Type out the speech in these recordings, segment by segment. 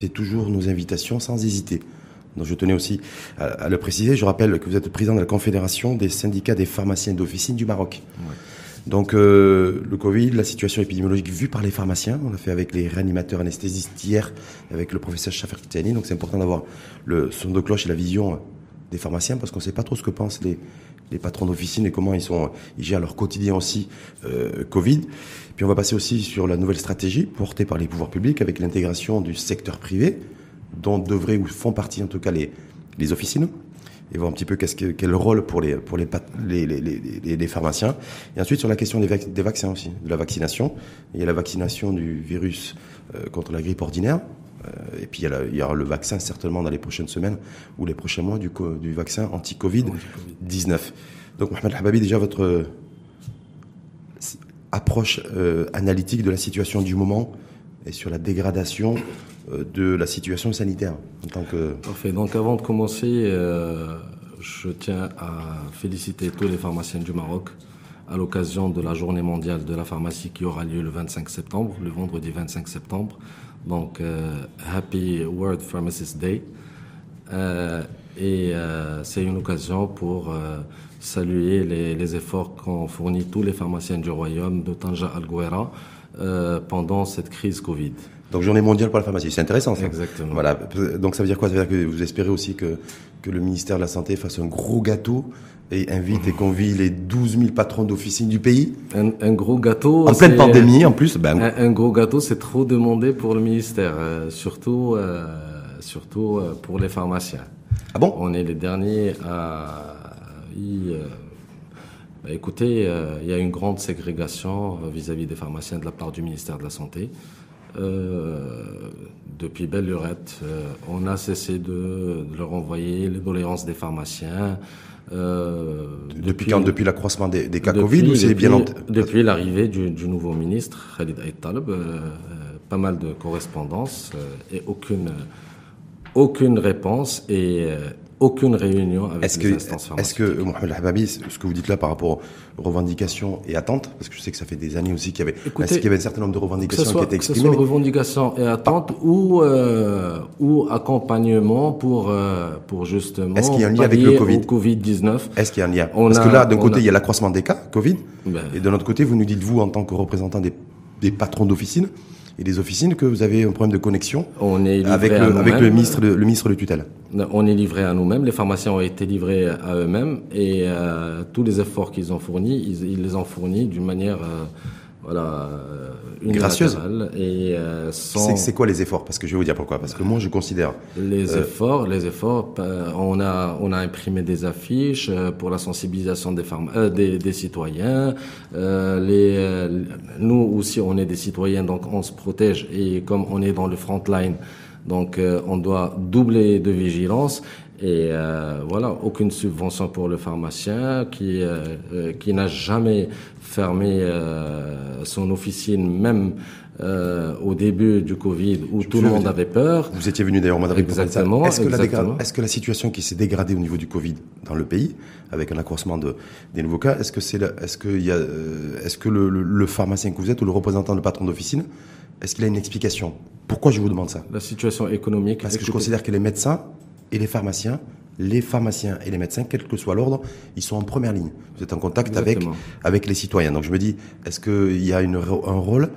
C'est toujours nos invitations sans hésiter. Donc je tenais aussi à, le préciser. Je rappelle que vous êtes président de la Confédération des syndicats des pharmaciens d'officine du Maroc. Donc euh, le Covid, la situation épidémiologique vue par les pharmaciens, on l'a fait avec les réanimateurs anesthésistes hier, avec le professeur Chafer Kitani. Donc c'est important d'avoir le son de cloche et la vision des pharmaciens parce qu'on ne sait pas trop ce que pensent les, les patrons d'officine et comment ils sont ils gèrent leur quotidien aussi euh, Covid. Puis on va passer aussi sur la nouvelle stratégie portée par les pouvoirs publics avec l'intégration du secteur privé dont devraient ou font partie en tout cas les les officines. Et voir un petit peu qu'est-ce que, quel rôle pour les pour les, les, les, les, pharmaciens. Et ensuite sur la question des, des vaccins aussi de la vaccination. Il y a la vaccination du virus euh, contre la grippe ordinaire et puis il y, aura le vaccin certainement dans les prochaines semaines ou les prochains mois du, du vaccin anti-Covid-19. Donc Mohamed Hababi, déjà votre euh, approche euh, analytique de la situation du moment et sur la dégradation de la situation sanitaire en tant que... Parfait. Donc avant de commencer, je tiens à féliciter tous les pharmaciens du Maroc à l'occasion de la journée mondiale de la pharmacie qui aura lieu le 25 septembre, le vendredi 25 septembre. Donc, euh, Happy World Pharmacist Day. Euh, et euh, c'est une occasion pour saluer les, les efforts qu'ont fournis tous les pharmaciens du royaume de Tanja Al pendant cette crise Covid. Donc journée mondiale pour la pharmacie, c'est intéressant ça. Exactement. Voilà. Donc ça veut dire quoi? Ça veut dire que vous espérez aussi que, que le ministère de la Santé fasse un gros gâteau et invite et convie les 12 000 patrons d'officine du pays. Un, un, gros gâteau. En pleine pandémie, en plus. Ben... Un, gros gâteau, c'est trop demandé pour le ministère, euh, surtout, euh, surtout euh, pour les pharmaciens. Ah bon? On est les derniers à y. Bah, écoutez, il y a une grande ségrégation vis-à-vis -vis des pharmaciens de la part du ministère de la Santé. depuis belle lurette, on a cessé de, de leur envoyer les doléances des pharmaciens. Euh, depuis, quand Depuis l'accroissement des, des, cas Covid ou c'est bien Depuis l'arrivée du, du, nouveau ministre, Khalid Aït Talib, euh, pas mal de correspondances euh, et aucune, aucune réponse. Et aucune réunion avec est-ce les que, instances Est-ce que, Mohamed Hababi, ce que vous dites là par rapport aux revendications et attentes, parce que je sais que ça fait des années aussi qu'il y avait, Écoutez, qu'il y avait un certain nombre de revendications soit, qui étaient exprimées. Que ce soit revendications et attentes ou, euh, ou accompagnement pour, euh, pour justement. Est-ce qu'il y a un lien avec le Covid? Covid-19. Est-ce qu'il y a un lien? On parce a, que là, d'un côté, a... il y a l'accroissement des cas, Covid. Ben, et de l'autre côté, vous nous dites, vous, en tant que représentant des, des patrons d'officine, et des officines que vous avez un problème de connexion on est avec, le, avec le, ministre de, le ministre de tutelle. On est livré à nous-mêmes, les pharmaciens ont été livrés à eux-mêmes et euh, tous les efforts qu'ils ont fournis, ils, ils, les ont fournis d'une manière euh, voilà, une gracieuse. Et euh, c'est quoi les efforts? Parce que je vais vous dire pourquoi. Parce que moi, je considère les euh, efforts. Les efforts. Euh, on a on a imprimé des affiches euh, pour la sensibilisation des euh, des, des, citoyens. les nous aussi, on est des citoyens, donc on se protège. Et comme on est dans le front line, donc on doit doubler de vigilance. Et euh, voilà, aucune subvention pour le pharmacien qui euh, qui n'a jamais fermé euh, son officine, même au début du Covid où tout le monde avait peur. Vous étiez venu d'ailleurs Madrid exactement. Est-ce que, est que, la situation qui s'est dégradée au niveau du Covid dans le pays, avec un accroissement de, des nouveaux cas, est-ce que c'est est-ce que y a est-ce que le, le, le, pharmacien que vous êtes ou le représentant de patron d'officine, est-ce qu'il a une explication? Pourquoi je vous demande ça? La situation économique. Parce que je considère que les médecins et les pharmaciens, les pharmaciens et les médecins, quel que soit l'ordre, ils sont en première ligne. Vous êtes en contact avec, avec les citoyens. Donc je me dis, est-ce qu'il y a une, un rôle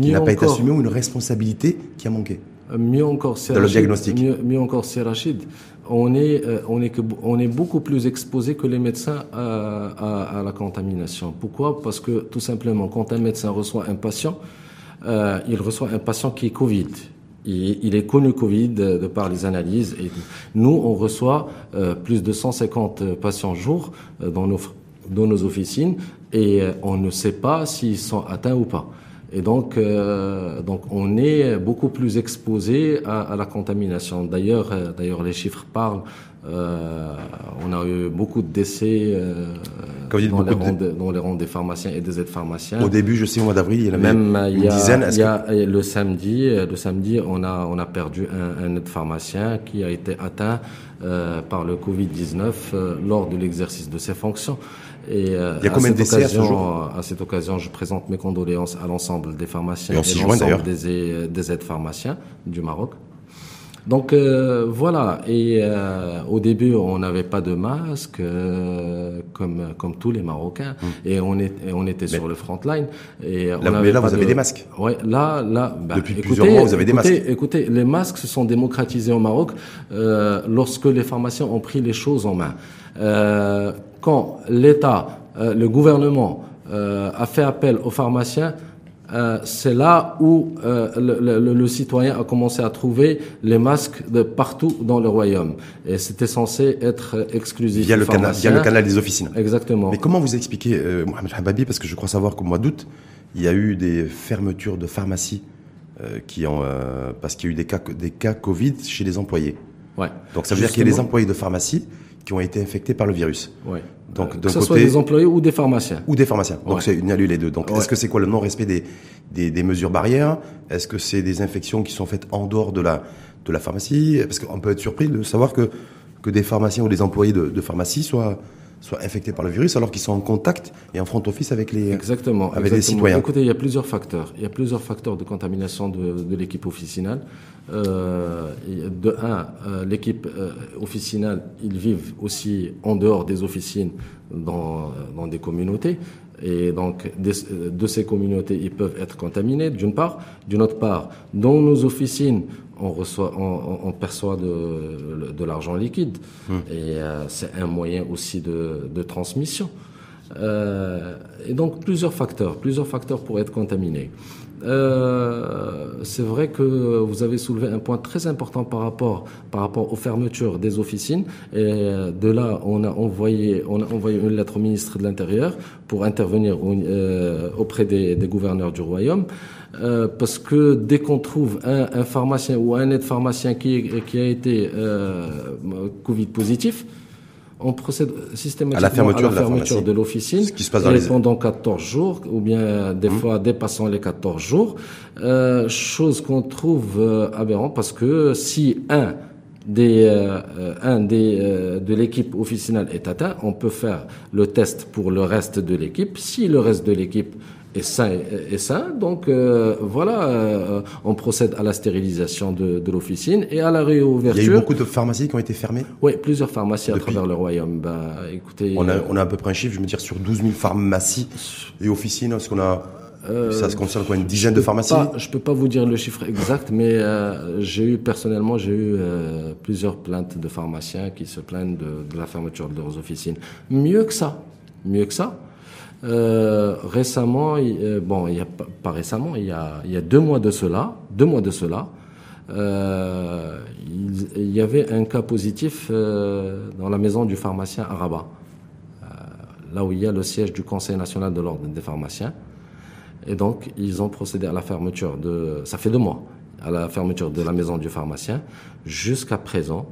qui n'a pas été assumé ou une responsabilité qui a manqué? Euh, Mieux encore, c'est le diagnostic. Mieux, encore, c'est Rachid. On est, euh, on, est que, on est beaucoup plus exposé que les médecins à, à, à, la contamination. Pourquoi? Parce que tout simplement, quand un médecin reçoit un patient, euh, il reçoit un patient qui est Covid il, est connu Covid de, par les analyses. Nous, on reçoit euh, plus de 150 patients jour euh, dans, nos, dans nos officines et euh, on ne sait pas s'ils sont atteints ou pas. Et donc, donc on est beaucoup plus exposé à, à la contamination. D'ailleurs, les chiffres parlent. On a eu beaucoup de décès dans, les rangs de... dans, les rangs des pharmaciens et des aides-pharmaciens. Au début, je sais, au mois d'avril, il y en avait Même, une y a, dizaine. Y a, le samedi, le samedi, on a, on a perdu un, un aide-pharmacien qui a été atteint euh, par le Covid-19 euh, lors de l'exercice de ses fonctions. Et euh, il y a combien de décès à ce jour? À cette occasion, je présente mes condoléances à l'ensemble des pharmaciens et, et l'ensemble des, des aides-pharmaciens du Maroc. Donc euh, voilà, et euh, au début on n'avait pas de masque euh, comme comme tous les Marocains mm. et on est on était sur le front line et là, mais là vous avez des masques. Ouais, là là bah, depuis plusieurs mois vous avez des masques. Écoutez, les masques se sont démocratisés au Maroc lorsque les pharmaciens ont pris les choses en main. quand l'État, le gouvernement a fait appel aux pharmaciens, euh, c'est là où euh, le, le, citoyen a commencé à trouver les masques de partout dans le royaume. Et c'était censé être exclusif. Via le, canal, via le canal des officines. Exactement. Mais comment vous expliquez, euh, Mohamed Hababi, parce que je crois savoir qu'au mois d'août, il y a eu des fermetures de pharmacies euh, qui ont, parce qu'il y a eu des cas, des cas Covid chez les employés. Ouais. Donc ça veut dire qu'il y a des employés de pharmacie qui ont été infectés par le virus. Ouais. Donc, euh, que ce soit des employés ou des pharmaciens. Ou des pharmaciens. Donc c'est une eu les deux. Donc est-ce que c'est quoi le non-respect des, des, des, mesures barrières? Est-ce que c'est des infections qui sont faites en dehors de la de la pharmacie? Parce qu'on peut être surpris de savoir que que des pharmaciens ou des employés de, de pharmacie soient soient infectés par le virus alors qu'ils sont en contact et en front office avec les exactement avec les citoyens. Écoutez, il y a plusieurs facteurs. Il y a plusieurs facteurs de contamination de, de l'équipe officinale. Euh, de un, euh, l'équipe euh, officinale, ils vivent aussi en dehors des officines dans, dans des communautés. Et donc, de ces communautés, ils peuvent être contaminés, d'une part. D'une autre part, dans nos officines, on reçoit, on, on perçoit de, de l'argent liquide. Hum. Et c'est un moyen aussi de, de transmission. Euh, et donc, plusieurs facteurs, plusieurs facteurs pour être contaminé. Euh, c'est vrai que vous avez soulevé un point très important par rapport, par rapport aux fermetures des officines. Et euh, de là, on a envoyé, on a envoyé une lettre au ministre de l'Intérieur pour intervenir euh, auprès des, des, gouverneurs du royaume. Euh, parce que dès qu'on trouve un, un, pharmacien ou un aide-pharmacien qui, qui a été euh, Covid positif, on procède systématiquement à la fermeture, de, l'officine qui se passe dans les... pendant 14 jours ou bien des mmh. fois dépassant les 14 jours. Euh, chose qu'on trouve euh, aberrant parce que si un des euh, un des de l'équipe officinale est atteint on peut faire le test pour le reste de l'équipe. Si le reste de l'équipe et sain, et sain. Donc euh, voilà, euh, on procède à la stérilisation de, de l'officine et à la réouverture. Il y a eu beaucoup de pharmacies qui ont été fermées Oui, plusieurs pharmacies à travers le royaume. Bah, écoutez, on a, on a à peu près un chiffre, je veux dire, sur 12 000 pharmacies et officines, est-ce qu'on a... Euh, ça se concerne quoi Une dizaine de pharmacies Je peux pas vous dire le chiffre exact, mais euh, j'ai eu personnellement j'ai eu euh, plusieurs plaintes de pharmaciens qui se plaignent de, de, la fermeture de leurs officines. Mieux que ça, mieux que ça, euh, récemment, euh, bon, il y a pas récemment, il y a, deux mois de cela, deux mois de cela, euh, il, il, y avait un cas positif dans la maison du pharmacien à Rabat, là où il y a le siège du Conseil national de l'ordre des pharmaciens. Et donc, ils ont procédé à la fermeture de, ça fait deux mois, à la fermeture de la maison du pharmacien. Jusqu'à présent,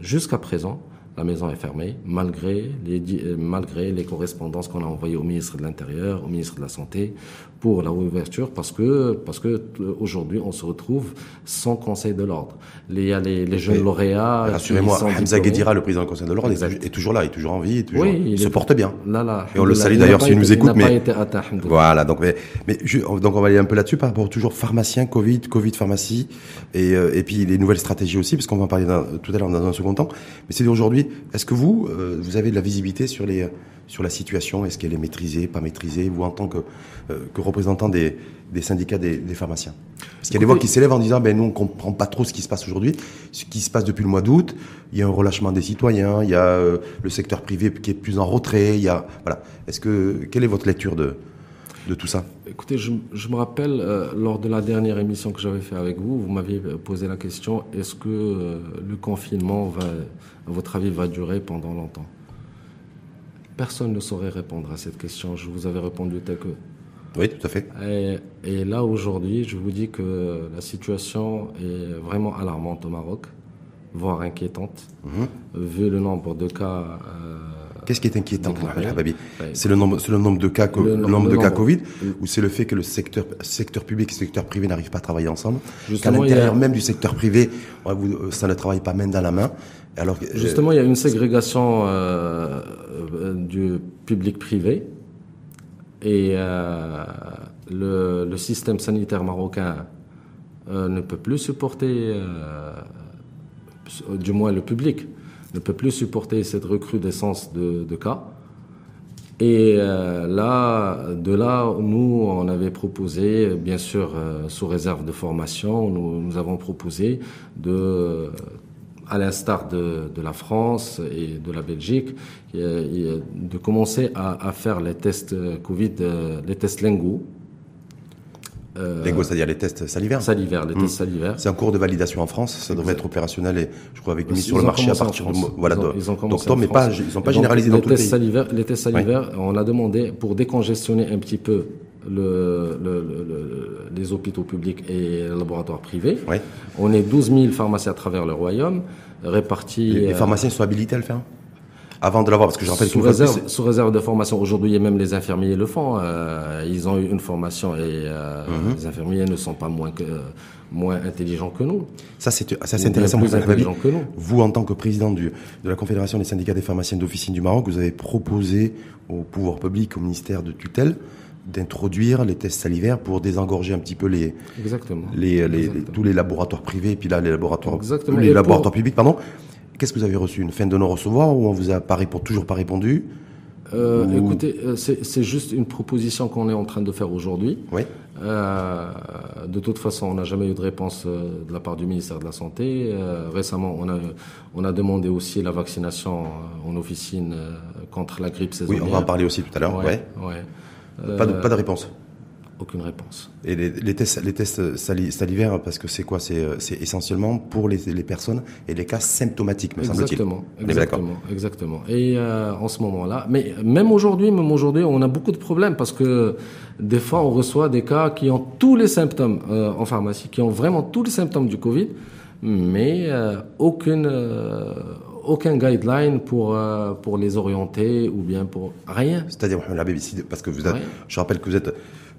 jusqu'à présent, la maison est fermée, malgré les, euh, malgré les correspondances qu'on a envoyées au ministre de l'Intérieur, au ministre de la Santé, pour la réouverture, parce que, parce que euh, aujourd'hui, on se retrouve sans conseil de l'ordre. Il y a les, les jeunes lauréats. Rassurez-moi, Hamza Guedira, le président du conseil de l'ordre, est, toujours là, il est toujours en vie, toujours, il, se porte bien. Là, là, et on le salue d'ailleurs s'il nous écoute. mais, pas été atteint, voilà, donc, mais, mais donc on va aller un peu là-dessus par rapport toujours pharmacien, Covid, Covid pharmacie, et, euh, et puis les nouvelles stratégies aussi, parce qu'on va en parler tout à l'heure dans un second temps. Mais c'est aujourd'hui, est-ce que vous, euh, vous avez de la visibilité sur les sur la situation Est-ce qu'elle est maîtrisée, pas maîtrisée Vous, en tant que, euh, que représentant des, des syndicats des, des, pharmaciens Parce qu'il y a des voix qui s'élèvent en disant ben, nous, on comprend pas trop ce qui se passe aujourd'hui, ce qui se passe depuis le mois d'août. Il y a un relâchement des citoyens, il y a euh, le secteur privé qui est plus en retrait. Il y a, voilà. Est-ce que, quelle est votre lecture de, de tout ça Écoutez, je, je me rappelle, euh, lors de la dernière émission que j'avais fait avec vous, vous m'aviez posé la question est-ce que le confinement, va, à votre avis, va durer pendant longtemps? Personne ne saurait répondre à cette question. Je vous avais répondu tel que. Oui, tout à fait. Et, et là, aujourd'hui, je vous dis que la situation est vraiment alarmante au Maroc, voire inquiétante, -hmm. vu le nombre de cas. Euh, Qu'est-ce qui est inquiétant, Babi C'est le nombre, c'est le nombre de cas, le, le nombre de cas Covid, ou c'est le fait que le secteur, secteur public et le secteur privé n'arrivent pas à travailler ensemble? Qu'à l'intérieur a... même du secteur privé, ça ne travaille pas main dans la main. Alors, Justement, il y a une ségrégation euh, du public-privé et euh, le, le, système sanitaire marocain euh, ne peut plus supporter euh, du moins le public, ne peut plus supporter cette recrudescence de, de cas. Et euh, là, de là, nous, on avait proposé, bien sûr, euh, sous réserve de formation, nous, nous avons proposé de, à l'instar de, de, la France et de la Belgique, de commencer à, à faire les tests Covid, les tests lingots, euh, c'est-à-dire les tests salivaires Salivaires, les tests hmm. salivaires. C'est en cours de validation en France, ça devrait être opérationnel et je crois avec mise sur le marché à partir de voilà d'octobre, mais pas ils n'ont pas généralisé dans les tests salivaires. Les tests salivaires, on a demandé pour décongestionner un petit peu le, le, le, les hôpitaux publics et les laboratoires privés. On est 12 000 pharmaciens à travers le royaume répartis. Les, les pharmaciens sont habilités à le faire avant de l'avoir Parce que je rappelle sous réserve, sous réserve de formation. Aujourd'hui, même les infirmiers le font. Euh, ils ont eu une formation et euh, mhm. les infirmiers ne sont pas moins que moins intelligents que nous. Ça, c'est intéressant. Plus intelligents que nous. Vous, en tant que président du, de la Confédération des syndicats des pharmaciens d'officine du Maroc, vous avez proposé au pouvoir public, au ministère de tutelle, d'introduire les tests salivaires pour désengorger un petit peu les, Exactement. les, les, tous les laboratoires privés, puis là les laboratoires, Exactement. les laboratoires publics, pardon. Qu'est-ce que vous avez reçu Une fin de non-recevoir ou on vous a pas toujours pas répondu? Euh, Écoutez, euh, c'est juste une proposition qu'on est en train de faire aujourd'hui. Oui. Euh, de toute façon, on n'a jamais eu de réponse de la part du ministère de la Santé. Euh, récemment, on a, on a demandé aussi la vaccination en officine contre la grippe saisonnière. Oui, on va en parler aussi tout à l'heure. Ouais, ouais. Pas, de, pas de réponse aucune réponse. Et les, les tests, les tests salivaires, parce que c'est quoi? Euh, C'est essentiellement pour les, les, personnes et les cas symptomatiques, me semble-t-il. Exactement, exactement, exactement. Et euh, en ce moment-là, mais même aujourd'hui, même aujourd'hui, on a beaucoup de problèmes parce que des fois, on reçoit des cas qui ont tous les symptômes euh, en pharmacie, qui ont vraiment tous les symptômes du Covid, mais euh, aucune euh, aucun guideline pour euh, pour les orienter ou bien pour rien. C'est-à-dire la BBC, parce que vous êtes, je rappelle que vous êtes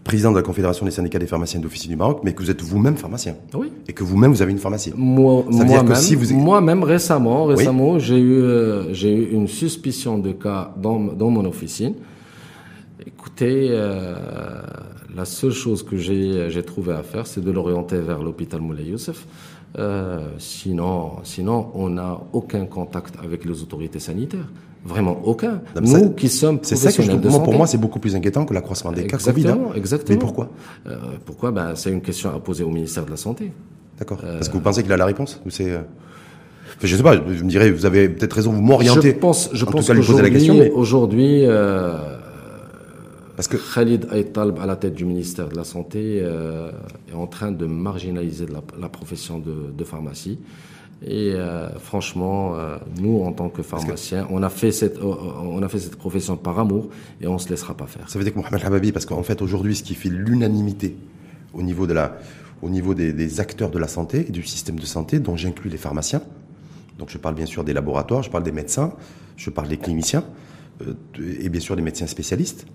président de la Confédération des syndicats des pharmaciens d'officine du Maroc, mais que vous êtes vous-même pharmacien. Oui. Et que vous-même vous avez une pharmacie. Moi, moi-même, si vous... moi-même récemment, récemment, j'ai eu euh, j'ai eu une suspicion de cas dans dans mon officine. Écoutez, euh, la seule chose que j'ai j'ai trouvé à faire, c'est de l'orienter vers l'hôpital Moulay Youssef. Euh, sinon, sinon, on n'a aucun contact avec les autorités sanitaires. Vraiment aucun. Nous qui sommes C'est ça que je comprends. Pour moi, c'est beaucoup plus inquiétant que l'accroissement des cas Covid. Hein. Exactement. Mais pourquoi? Euh, Pourquoi? Ben, C'est une question à poser au ministère de la Santé. D'accord. Euh, Parce que vous pensez qu'il a la réponse ou c'est euh... enfin, Je sais pas. Je me dirais, vous avez peut-être raison. Vous m'orientez. Je pense. Je en pense qu'aujourd'hui, mais... aujourd'hui, euh, parce que Khalid Aïtalb, à la tête du ministère de la Santé, euh, est en train de marginaliser la, la profession de, de, pharmacie. Et euh, franchement, euh, nous, en tant que pharmaciens, on a fait cette, on a fait cette profession par amour et on se laissera pas faire. Ça veut dire que Mohamed Hababi, parce qu'en fait, aujourd'hui, ce qui fait l'unanimité au niveau de la, au niveau des, des, acteurs de la santé et du système de santé, dont j'inclus les pharmaciens. Donc, je parle bien sûr des laboratoires, je parle des médecins, je parle des cliniciens et bien sûr des médecins spécialistes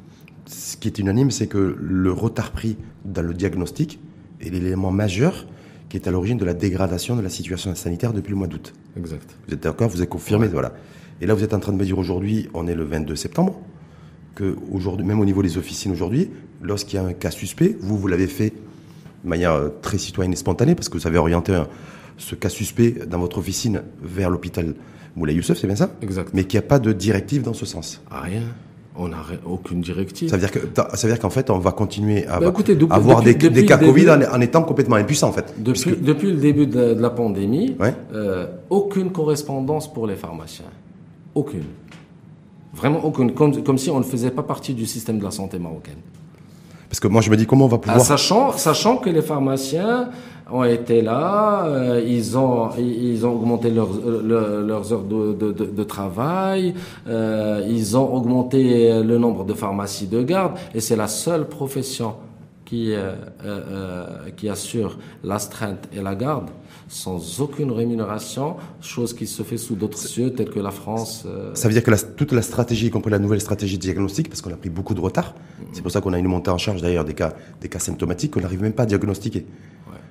ce qui est unanime, c'est que le retard pris dans le diagnostic est l'élément majeur qui est à l'origine de la dégradation de la situation sanitaire depuis le mois d'août. Exact. Vous êtes d'accord? Vous êtes confirmé, voilà. Et là, vous êtes en train de me dire aujourd'hui, on est le 22 septembre, que aujourd'hui, même au niveau des officines aujourd'hui, lorsqu'il y a un cas suspect, vous, vous l'avez fait de manière euh, très citoyenne et spontanée, parce que vous avez orienté ce cas suspect dans votre officine vers l'hôpital Moulay Youssef, c'est bien ça? Exact. Mais qu'il n'y a pas de directive dans ce sens. Ah, rien. On n'a aucune directive. Ça veut dire que ça veut dire qu'en fait on va continuer à bah, avoir des, des, cas Covid en, étant complètement impuissant en fait. Depuis, depuis le début de, la pandémie, euh, aucune correspondance pour les pharmaciens, aucune, vraiment aucune, comme, comme si on ne faisait pas partie du système de la santé marocaine. Parce que moi je me dis comment on va pouvoir. Ah, sachant, sachant que les pharmaciens ont été là, euh, ils ont ils ont augmenté leurs leurs heures de, de, travail, euh, ils ont augmenté le nombre de pharmacies de garde et c'est la seule profession qui euh, euh qui assure l'astreinte et la garde sans aucune rémunération, chose qui se fait sous d'autres cieux tels que la France. Euh. Ça veut dire que la, toute la stratégie, y compris la nouvelle stratégie diagnostique, parce qu'on a pris beaucoup de retard, c'est pour ça qu'on a une montée en charge d'ailleurs des cas, des cas symptomatiques qu'on n'arrive même pas à diagnostiquer.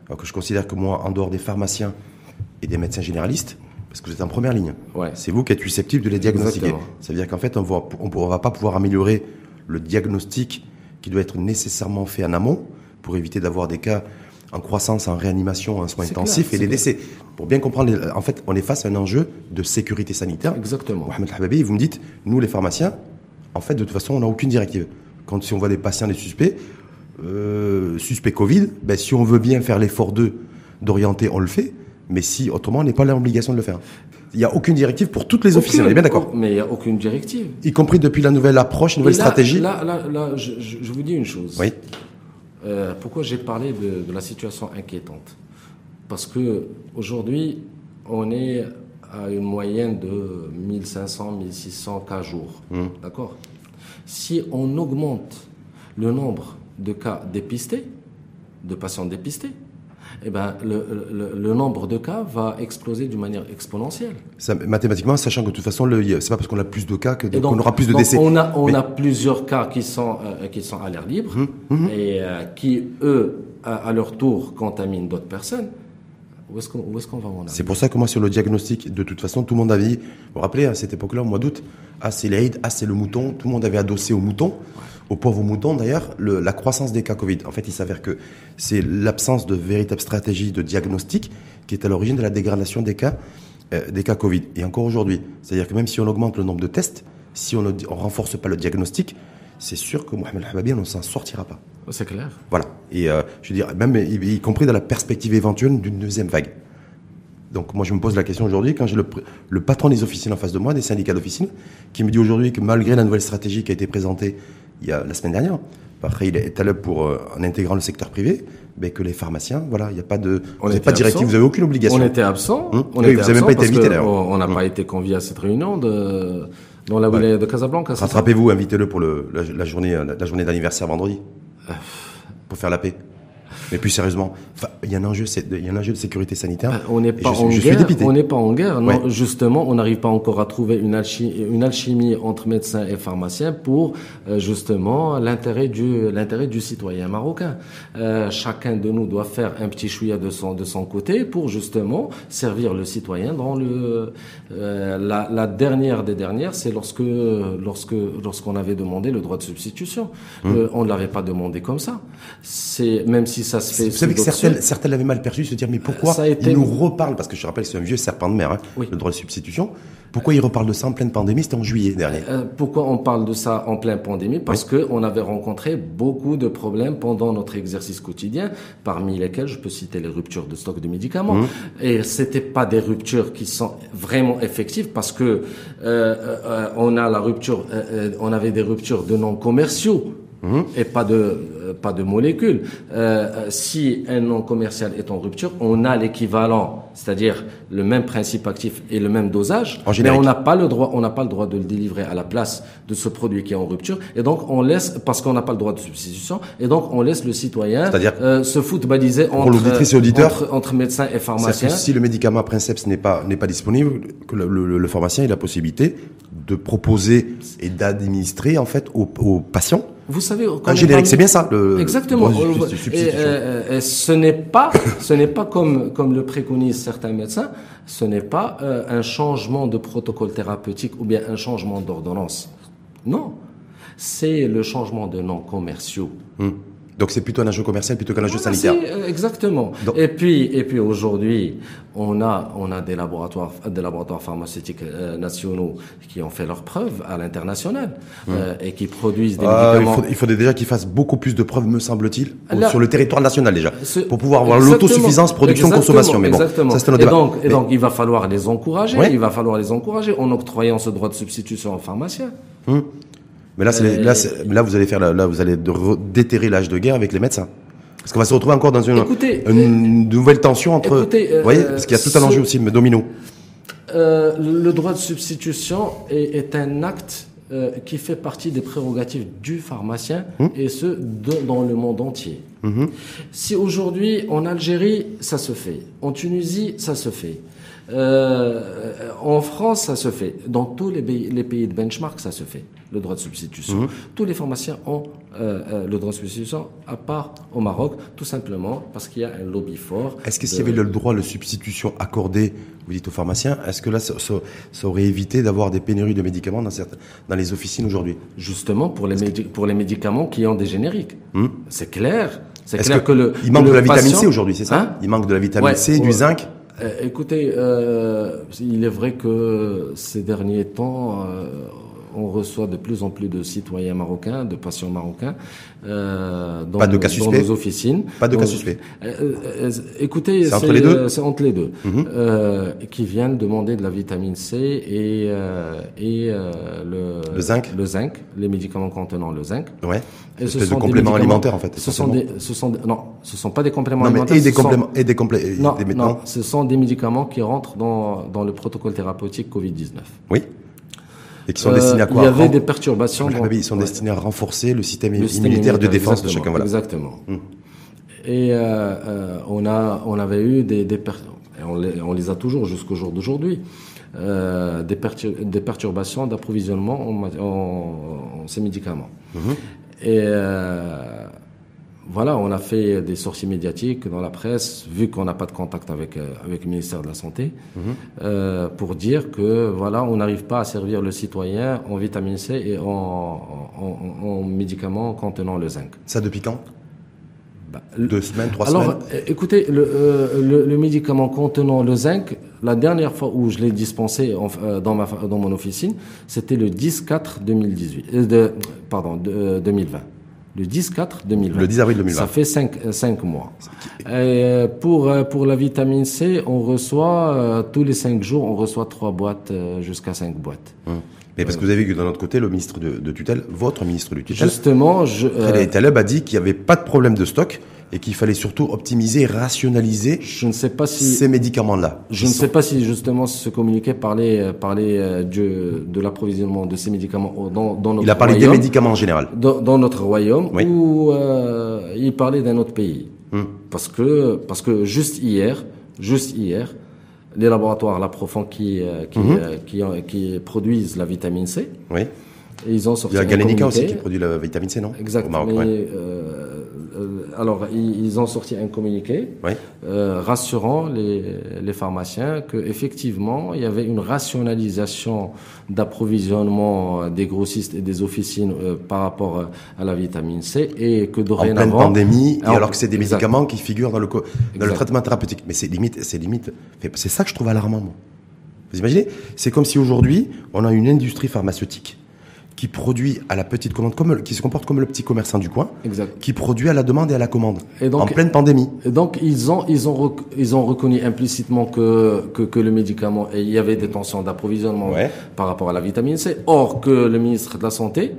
Alors que je considère que moi, en dehors des pharmaciens et des médecins généralistes, parce que vous êtes en première ligne, ouais. c'est vous qui êtes susceptible de les diagnostiquer. Ça veut dire qu'en fait, on ne va pas pouvoir améliorer le diagnostic qui doit être nécessairement fait en amont pour éviter d'avoir des cas en croissance, en réanimation, en soins intensifs et les décès. Pour bien comprendre, en fait, on est face à un enjeu de sécurité sanitaire. Exactement. Mohamed Hababi, vous me dites, nous les pharmaciens, en fait, de toute façon, on n'a aucune directive. Quand si on voit des patients, des suspects, euh, suspects Covid, ben, si on veut bien faire l'effort d'eux, d'orienter, on le fait. Mais si, autrement, on n'est pas l'obligation de le faire. Il n'y a aucune directive pour toutes les officiers, on est bien d'accord Mais il n'y a aucune directive. Y compris depuis la nouvelle approche, nouvelle stratégie Là, là, là je, je, vous dis une chose. Oui. Euh, pourquoi j'ai parlé de, de, la situation inquiétante? Parce que aujourd'hui, on est à une moyenne de 1500, 1600 cas jour. Hum. D'accord? Si on augmente le nombre de cas dépistés, de patients dépistés, eh ben, le, le, le, nombre de cas va exploser d'une manière exponentielle. Ça, mathématiquement, sachant que de toute façon, c'est pas parce qu'on a plus de cas qu'on aura plus de décès. On a, on a plusieurs cas qui sont, euh, qui sont à l'air libre hum, hum. et euh, qui, eux, à, à, leur tour, contaminent d'autres personnes. Où est-ce qu'on est qu va en C'est pour ça que moi, sur le diagnostic, de toute façon, tout le monde avait dit, vous vous rappelez, à cette époque-là, au mois d'août, ah, c'est l'AID, ah, c'est le mouton, tout le monde avait adossé au mouton. Ouais au pauvre mouton d'ailleurs, la croissance des cas Covid. En fait, il s'avère que c'est l'absence de véritable stratégie de diagnostic qui est à l'origine de la dégradation des cas, euh, des cas Covid. Et encore aujourd'hui, c'est-à-dire que même si on augmente le nombre de tests, si on ne renforce pas le diagnostic, c'est sûr que Mohamed Hababi, on ne s'en sortira pas. C'est clair. Voilà. Et euh, je veux dire, même y, compris dans la perspective éventuelle d'une deuxième vague. Donc moi je me pose la question aujourd'hui quand j'ai le, le, patron des officines en face de moi, des syndicats d'officines, qui me dit aujourd'hui que malgré la nouvelle stratégie qui a été présentée il y a la semaine dernière. Après, il est allé pour, euh, en intégrant le secteur privé, mais que les pharmaciens, voilà, il n'y a pas de, on vous pas de directive, vous n'avez aucune obligation. On était absent. Hum on oui, était vous n'avez même pas été invité d'ailleurs. On n'a pas été convié à cette réunion de, dans la wilaya de Casablanca. Rattrapez-vous, invitez-le pour le, la, la, journée, la journée d'anniversaire vendredi. Euh. Pour faire la paix. Mais plus sérieusement, il y a un enjeu, il y a un enjeu de sécurité sanitaire. Ben, on n'est pas, en guerre. On n'est pas en guerre. Non, ouais. justement, on n'arrive pas encore à trouver une alchimie, une alchimie entre médecins et pharmaciens pour euh, justement l'intérêt du l'intérêt du citoyen marocain. Euh, chacun de nous doit faire un petit chouïa de son de son côté pour justement servir le citoyen dans le euh, la, la, dernière des dernières, c'est lorsque lorsque lorsqu'on avait demandé le droit de substitution. Hum. On ne l'avait pas demandé comme ça. C'est même si ça se fait. Vous savez que certains, certains l'avaient mal perçu, se dire mais pourquoi ça a été... ils nous reparlent parce que je rappelle que c'est un vieux serpent de mer, hein, oui. le droit de substitution. Pourquoi ils reparlent de ça en pleine pandémie? C'était en juillet dernier. Euh, pourquoi on parle de ça en pleine pandémie? Parce oui. que on avait rencontré beaucoup de problèmes pendant notre exercice quotidien, parmi lesquels je peux citer les ruptures de stock de médicaments. Mmh. Et c'était pas des ruptures qui sont vraiment effectives parce que euh, euh, on a la rupture, euh, on avait des ruptures de non commerciaux. Et pas de euh, pas de molécules. Euh, si un non commercial est en rupture, on a l'équivalent, c'est-à-dire le même principe actif et le même dosage, en mais on n'a pas le droit, on n'a pas le droit de le délivrer à la place de ce produit qui est en rupture, et donc on laisse parce qu'on n'a pas le droit de substitution, et donc on laisse le citoyen euh, se footballiser entre, entre, entre médecins et pharmaciens. si le médicament Princeps n'est pas n'est pas disponible, que le, le, le, pharmacien ait la possibilité de proposer et d'administrer en fait aux, aux patients vous savez, un générique, c'est bien ça. Le, Exactement. Le, et, euh, ce n'est pas, ce n'est pas comme comme le préconisent certains médecins. Ce n'est pas euh, un changement de protocole thérapeutique ou bien un changement d'ordonnance. Non, c'est le changement de noms commerciaux. Hum. Donc c'est plutôt un enjeu commercial plutôt qu'un enjeu sanitaire. Euh, exactement. Donc, et puis et puis aujourd'hui, on a on a des laboratoires des laboratoires pharmaceutiques euh, nationaux qui ont fait leurs preuves à l'international hum. euh, et qui produisent des ah, médicaments. Il, faut, il faudrait déjà qu'ils fassent beaucoup plus de preuves, me semble-t-il, sur le territoire national déjà, pour pouvoir avoir l'autosuffisance production-consommation. Mais bon, exactement. ça c'est un et débat. donc, et donc il va falloir les encourager. Ouais. Il va falloir les encourager en octroyant ce droit de substitution aux pharmaciens. Hum. Mais là, euh, là, là, vous allez faire, là, vous allez déterrer l'âge de guerre avec les médecins. Parce qu'on va se retrouver encore dans une, écoutez, une euh, nouvelle tension entre. Écoutez, vous voyez, parce qu'il y a tout un enjeu aussi, domino. Euh, le droit de substitution est, est un acte euh, qui fait partie des prérogatives du pharmacien Hum. et ce de, dans le monde entier. Mmh. Si aujourd'hui en Algérie ça se fait, en Tunisie ça se fait, euh, en France, ça se fait. Dans tous les pays, les pays de benchmark, ça se fait. Le droit de substitution. Mmh. Tous les pharmaciens ont euh, euh, le droit de substitution, à part au Maroc, tout simplement parce qu'il y a un lobby fort. Est-ce que s'il y avait le droit de substitution accordé, vous dites aux pharmaciens, est-ce que là, ça, ça, ça aurait évité d'avoir des pénuries de médicaments dans, dans les officines aujourd'hui? Justement, pour les, médi- pour les médicaments qui ont des génériques. Mmh. C'est clair. C'est clair que, le il manque de la vitamine C aujourd'hui, c'est ça? Hein? Il manque de la vitamine C, du zinc? écoutez, il est vrai que ces derniers temps, on reçoit de plus en plus de citoyens marocains, de patients marocains euh, dans, Pas de cas dans nos officines. Pas de cas suspects. Euh, euh, écoutez, c'est entre les deux. C'est entre les deux, euh, qui viennent demander de la vitamine C et et le, le zinc, le zinc, les médicaments contenant le zinc. Ouais. Et ce sont des compléments alimentaires en fait. Ce sont des, ce sont non, ce sont pas des compléments alimentaires. et des compléments et des non, non, ce sont des médicaments qui rentrent dans dans le protocole thérapeutique Covid 19. Oui. Et qui sont destinés à quoi Il y avait des perturbations. ils sont destinés à renforcer le système immunitaire de défense de chacun. Voilà. Exactement. Hum. Et euh, euh, on a, on avait eu des, des on, les, on les a toujours jusqu'au jour d'aujourd'hui. Euh, des, des, perturbations d'approvisionnement en, en, ces médicaments. Hum. Et euh, voilà, on a fait des sorties médiatiques dans la presse, vu qu'on n'a pas de contact avec euh, avec le ministère de la Santé, mhm. euh, pour dire que voilà, on n'arrive pas à servir le citoyen en vitamine C et en, en, médicaments contenant le zinc. Ça depuis quand? Bah, Deux semaines, trois semaines? Alors, écoutez, euh, le, le, médicament contenant le zinc, la dernière fois où je l'ai dispensé dans, ma, dans mon officine, c'était le 10-4 2018, de, pardon, de, 2020 le 10-4 2020. Le 10 avril 2020. Ça fait 5, 5 euh, mois. Et euh, pour, euh, pour la vitamine C, on reçoit, tous les 5 jours, on reçoit 3 boîtes jusqu'à 5 boîtes. Hum. Mais parce que vous avez vu que d'un autre côté, le ministre de, de tutelle, votre ministre de tutelle, justement, je, Taleb a dit qu'il n'y avait pas de problème de stock et qu'il fallait surtout optimiser, rationaliser je ne sais pas si, ces médicaments-là. Je ne sais pas si justement ce communiqué parlait, euh, parlait euh, de, de l'approvisionnement de ces médicaments dans, dans notre Il a parlé des médicaments en général. Dans, dans notre royaume ou euh, il parlait d'un autre pays. Hum. Parce que parce que juste hier, juste hier, les laboratoires La Profond qui qui, hum. qui, qui, produisent la vitamine C. Oui. Et ils ont sorti Il y a Galenica aussi qui produit la vitamine C, non? Exactement. Euh, alors, ils, ont sorti un communiqué euh, rassurant les, les pharmaciens qu'effectivement, il y avait une rationalisation d'approvisionnement des grossistes et des officines euh, par rapport à la vitamine C et que dorénavant... En pleine pandémie, et alors que c'est des médicaments qui figurent dans le, dans le traitement thérapeutique. Mais c'est limite, c'est limite, c'est ça que je trouve alarmant. Vous imaginez? C'est comme si aujourd'hui, on a une industrie pharmaceutique qui produit à la petite commande, comme, qui se comporte comme le petit commerçant du coin, exact. qui produit à la demande et à la commande, et donc, en pleine pandémie. Et donc ils ont ils ont ils ont reconnu implicitement que, que, que le médicament et il y avait des tensions d'approvisionnement par rapport à la vitamine C. Or que le ministre de la santé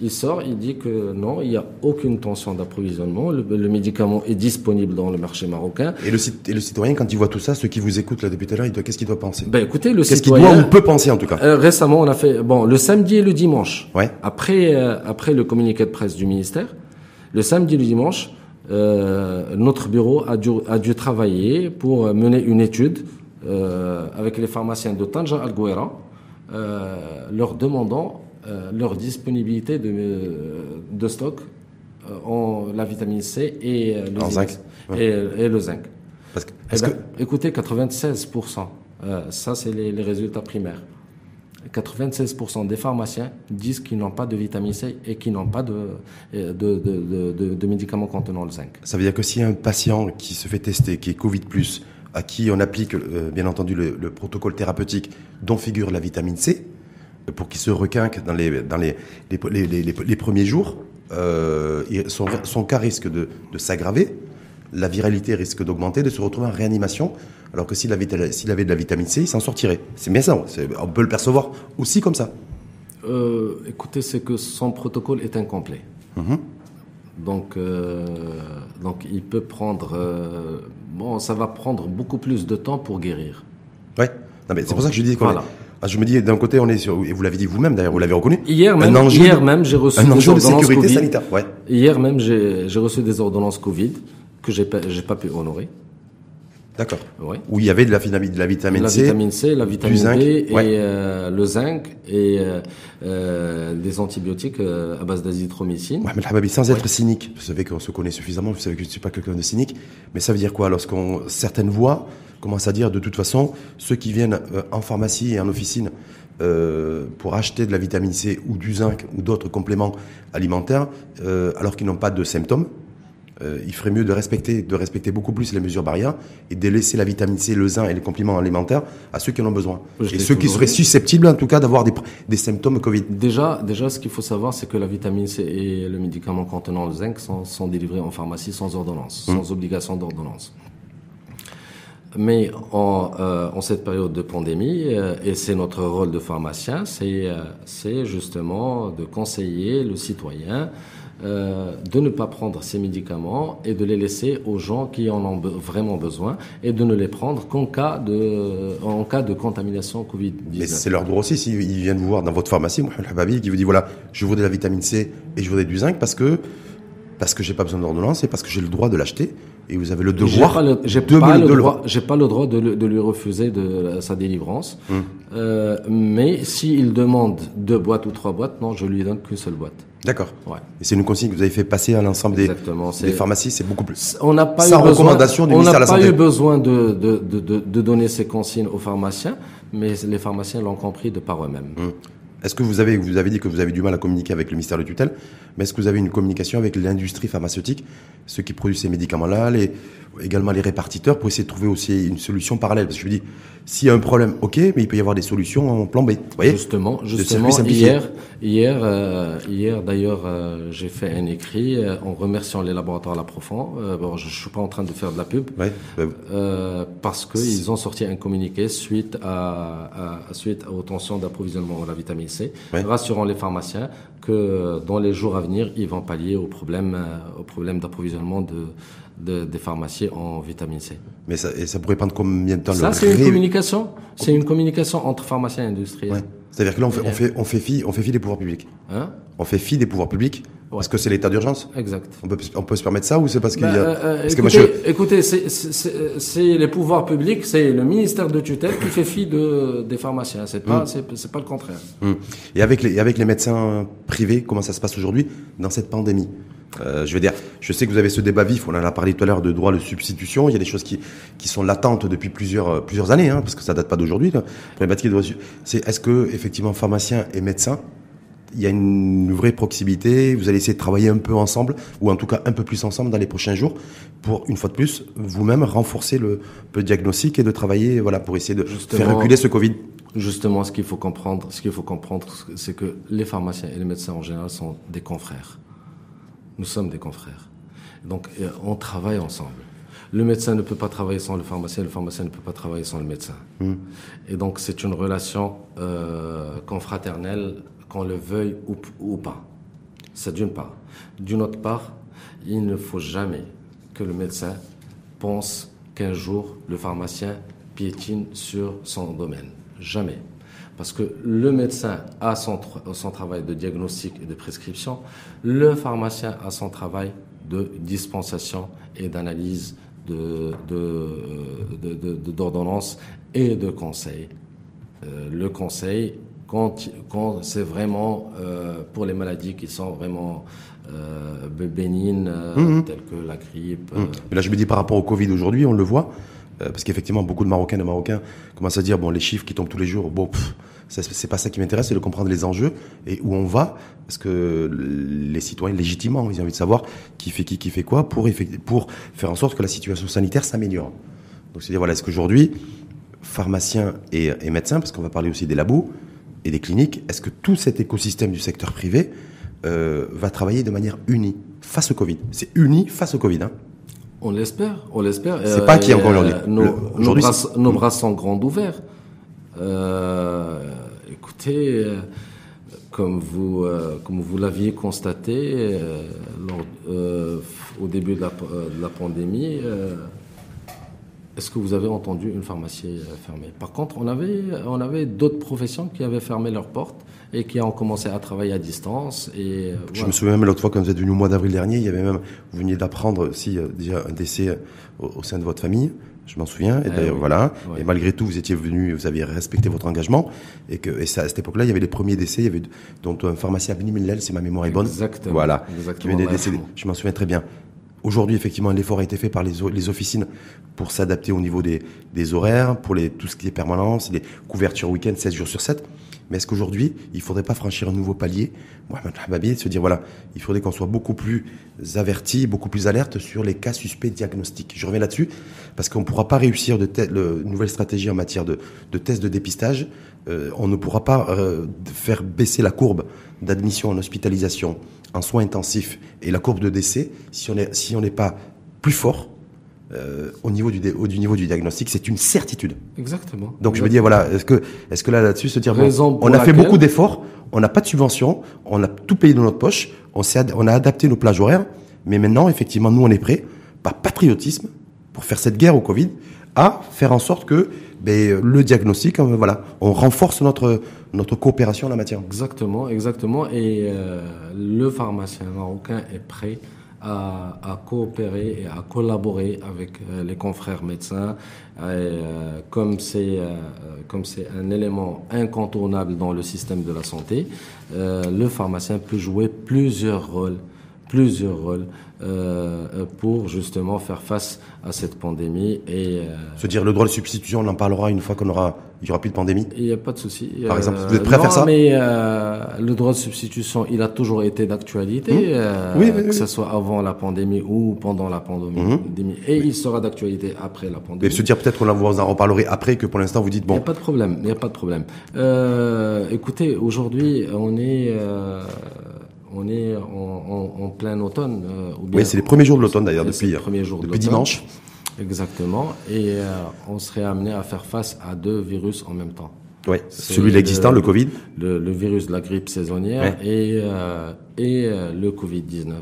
il sort, il dit que non, il n'y a aucune tension d'approvisionnement. Le, médicament est disponible dans le marché marocain. Et le, et le citoyen, quand il voit tout ça, ceux qui vous écoutent là depuis tout à l'heure, qu'est-ce qu'il doit penser? Ben écoutez, le qu'est-ce qu'il doit ou peut penser en tout cas? Euh, Récemment, on a fait bon le samedi et le dimanche. Ouais. Après euh, après le communiqué de presse du ministère, le samedi et le dimanche, euh, notre bureau a dû a dû travailler pour mener une étude avec les pharmaciens de Tanja Al euh, leur demandant leur disponibilité de, euh, de stock euh, en la vitamine C et le zinc, et, le zinc. Parce que, eh ben, Écoutez, 96%, ça c'est les, les, résultats primaires. 96% des pharmaciens disent qu'ils n'ont pas de vitamine C et qu'ils n'ont pas de de, de, de, de, médicaments contenant le zinc. Ça veut dire que a un patient qui se fait tester, qui est Covid+, à qui on applique bien entendu le, le, protocole thérapeutique dont figure la vitamine C, pour qu'il se requinque dans les, dans les, les, les, les premiers jours, euh, son, son, cas risque de, de s'aggraver, la viralité risque d'augmenter, de se retrouver en réanimation, alors que s'il avait, s'il avait de la vitamine C, il s'en sortirait. C'est bien ça, on peut le percevoir aussi comme ça. Euh, écoutez, c'est que son protocole est incomplet. Mm-hmm. Donc, euh, donc il peut prendre... Euh, bon, ça va prendre beaucoup plus de temps pour guérir. Ouais, c'est pour ça que je dis qu'on voilà. Ah, je me dis, d'un côté, on est sur, et vous l'avez dit vous-même d'ailleurs, vous l'avez reconnu. Hier même, hier même, j'ai reçu un des ordonnances de sécurité COVID. sanitaire. Ouais. Hier même, j'ai reçu des ordonnances Covid que j'ai pas, j'ai pas pu honorer. D'accord. Ouais. Où il y avait de la, de la vitamine la C, la vitamine C, la vitamine zinc, D et euh, le zinc et euh, euh, des antibiotiques euh, à base d'azithromycine. Ouais, mais Hababi, sans être cynique, vous savez qu'on se connaît suffisamment, vous savez que je ne suis pas quelqu'un de cynique, mais ça veut dire quoi Lorsqu'on certaines voix commencent à dire de toute façon, ceux qui viennent euh, en pharmacie et en officine euh, pour acheter de la vitamine C ou du zinc ou d'autres compléments alimentaires, alors qu'ils n'ont pas de symptômes, euh, il ferait mieux de respecter, de respecter beaucoup plus les mesures barrières et de laisser la vitamine C, le zinc et les compléments alimentaires à ceux qui en ont besoin. et ceux qui seraient susceptibles, en tout cas, d'avoir des, des, symptômes Covid. Déjà, déjà, ce qu'il faut savoir, c'est que la vitamine C et le médicament contenant le zinc sont, sont délivrés en pharmacie sans ordonnance, mmh. sans obligation d'ordonnance. Mais en, euh, en, cette période de pandémie, euh, et c'est notre rôle de pharmacien, c'est euh, justement de conseiller le citoyen de ne pas prendre ces médicaments et de les laisser aux gens qui en ont vraiment besoin et de ne les prendre qu'en cas de, en cas de contamination Covid-19. Mais c'est leur droit aussi s'ils viennent vous voir dans votre pharmacie, Mohamed Hababi, qui vous dit voilà, je voudrais de la vitamine C et je voudrais du zinc parce que parce que j'ai pas besoin d'ordonnance et parce que j'ai le droit de l'acheter et vous avez le devoir j'ai pas, le, droit j'ai pas le droit de, lui refuser de sa délivrance hum. euh, mais s'il demande deux boîtes ou trois boîtes non je lui donne qu'une seule boîte D'accord. Ouais. Et c'est une consigne que vous avez fait passer à l'ensemble des, des pharmacies, c'est beaucoup plus. On n'a pas eu recommandation besoin, du ministère de la Santé. On n'a pas eu besoin de, de, de, de, donner ces consignes aux pharmaciens, mais les pharmaciens l'ont compris de par eux-mêmes. Hum. Est-ce que vous avez, vous avez dit que vous avez du mal à communiquer avec le ministère de tutelle, mais est-ce que vous avez une communication avec l'industrie pharmaceutique, ceux qui produisent ces médicaments-là, les, également les répartiteurs, pour essayer de trouver aussi une solution parallèle? Parce que je me dis, s'il y a un problème, ok, mais il peut y avoir des solutions en plan B. Vous voyez? Justement, justement hier, hier, euh, hier d'ailleurs, euh, j'ai fait un écrit euh, en remerciant les laboratoires La Profond. bon, je, ne suis pas en train de faire de la pub, ouais, bah, parce qu'ils ont sorti un communiqué suite à, à suite aux tensions d'approvisionnement en la vitamine Rassurant les pharmaciens que dans les jours à venir, ils vont pallier au problème, au problème d'approvisionnement de de, des pharmacies en vitamine C. Mais ça, et ça pourrait prendre combien de temps Ça, c'est une communication. C'est une communication entre pharmaciens et industriels. C'est-à-dire que là, on fait, on fait, on fait fi, on fait fi des pouvoirs publics. Hein? On fait fi des pouvoirs publics. Parce que c'est l'état d'urgence Exact. On peut, on peut se permettre ça ou c'est parce qu'il y a... Bah, euh, écoutez, que je... écoutez c'est les pouvoirs publics, c'est le ministère de tutelle qui fait fi de, des pharmaciens. C'est pas, mm. c'est pas le contraire. Mm. Et avec les, avec les médecins privés, comment ça se passe aujourd'hui dans cette pandémie? Euh, je veux dire, je sais que vous avez ce débat vif. On en a parlé tout à l'heure de droit de substitution. Il y a des choses qui, qui sont latentes depuis plusieurs euh, plusieurs années, hein, parce que ça date pas d'aujourd'hui. C'est est-ce que effectivement pharmaciens et médecins, il y a une vraie proximité. Vous allez essayer de travailler un peu ensemble, ou en tout cas un peu plus ensemble dans les prochains jours, pour une fois de plus vous-même renforcer le, le, diagnostic et de travailler, voilà, pour essayer de faire reculer ce Covid. Justement, ce qu'il faut comprendre, ce qu'il faut comprendre, c'est que les pharmaciens et les médecins en général sont des confrères. Nous sommes des confrères. Donc, euh, on travaille ensemble. Le médecin ne peut pas travailler sans le pharmacien, le pharmacien ne peut pas travailler sans le médecin. Hmm. Et donc, c'est une relation euh, confraternelle, qu'on le veuille ou, pas. C'est d'une part. D'une autre part, il ne faut jamais que le médecin pense qu'un jour, le pharmacien piétine sur son domaine. Jamais. Parce que le médecin a son, son travail de diagnostic et de prescription, le pharmacien a son travail de dispensation et d'analyse d'ordonnance de, de, et de conseil. Euh, le conseil, quand, quand c'est vraiment euh, pour les maladies qui sont vraiment euh, bénignes, mmh. telles que la grippe. Mmh. Mais là, je me dis par rapport au Covid aujourd'hui, on le voit, euh, parce qu'effectivement, beaucoup de Marocains de Marocains commencent à dire bon, les chiffres qui tombent tous les jours, bon, c'est pas ça qui m'intéresse, c'est de comprendre les enjeux et où on va, parce que les citoyens légitimement, ils ont envie de savoir qui fait qui, qui fait quoi pour pour faire en sorte que la situation sanitaire s'améliore. Donc c'est dire voilà, est-ce qu'aujourd'hui, pharmaciens et, et médecins, parce qu'on va parler aussi des labos et des cliniques, est-ce que tout cet écosystème du secteur privé euh, va travailler de manière unie face au Covid? C'est uni face au Covid. Hein on l'espère, on l'espère. C'est pas qui encore aujourd'hui. Nos, bras, nos bras sont grands ouverts. Euh, écoutez, euh, comme vous, euh, comme vous l'aviez constaté au début de la, de la pandémie, est-ce que vous avez entendu une pharmacie fermée Par contre, on avait, on avait d'autres professions qui avaient fermé leurs portes et qui ont commencé à travailler à distance. Et, Je me souviens même l'autre fois, quand vous êtes venu au mois d'avril dernier, il y avait même, vous veniez d'apprendre si déjà un décès au, sein de votre famille. Je m'en souviens. Et eh d'ailleurs, voilà. Et malgré tout, vous étiez venu, vous aviez respecté votre engagement. Et que, et ça, à cette époque-là, il y avait les premiers décès. Il y avait, dont un pharmacien Abni Millel, si ma mémoire est bonne. Exactement. Voilà. Exactement. Qui venait Je m'en souviens très bien. Aujourd'hui, effectivement, l'effort a été fait par les, les officines pour s'adapter au niveau des, des horaires, pour les, tout ce qui est permanence, les couvertures week-end, 16 jours sur 7. Mais est-ce qu'aujourd'hui, il faudrait pas franchir un nouveau palier? Mohamed Hababi, se dire voilà, il faudrait qu'on soit beaucoup plus averti, beaucoup plus alerte sur les cas suspects diagnostiques. Je reviens là-dessus parce qu'on ne pourra pas réussir de le, nouvelle stratégie en matière de, de tests de dépistage. Euh, on ne pourra pas euh, faire baisser la courbe d'admission en hospitalisation, en soins intensifs et la courbe de décès si on n'est si on n'est pas plus fort euh, au niveau du, au, du niveau du diagnostic, c'est une certitude. Exactement. Donc je me dis voilà, est-ce que est-ce que là là-dessus se dire bon, on a fait beaucoup d'efforts, on n'a pas de subvention, on a tout payé dans notre poche, on s'est on a adapté nos plages horaires, mais maintenant effectivement nous on est prêts par patriotisme pour faire cette guerre au Covid à faire en sorte que ben, le diagnostic, euh, voilà, on renforce notre notre coopération en la matière. Exactement, exactement. Et euh, le pharmacien marocain est prêt à, coopérer et à collaborer avec euh, les confrères médecins. Euh, comme c'est comme c'est un élément incontournable dans le système de la santé, le pharmacien peut jouer plusieurs rôles plusieurs rôles euh, pour justement faire face à cette pandémie et euh, se dire le droit de substitution on en parlera une fois qu'on aura il y aura plus de pandémie. Il n'y a pas de souci par exemple vous êtes prêt à faire ça mais euh, le droit de substitution il a toujours été d'actualité mmh. euh, oui, oui, que ce soit avant la pandémie ou pendant la pandémie. Mmh. et il sera d'actualité après la pandémie. Mais se dire peut-être qu'on vous en reparlerai après que pour l'instant vous dites bon. Il n'y a pas de problème il n'y a pas de problème. Euh, écoutez aujourd'hui on est on est en, plein automne. Euh, oui, c'est les premiers jours de l'automne d'ailleurs, depuis, premiers jours depuis dimanche. Exactement. Et euh, on serait amené à faire face à deux virus en même temps. Oui, celui l'existant, le, Covid. Le, virus de la grippe saisonnière et, euh, et le Covid-19.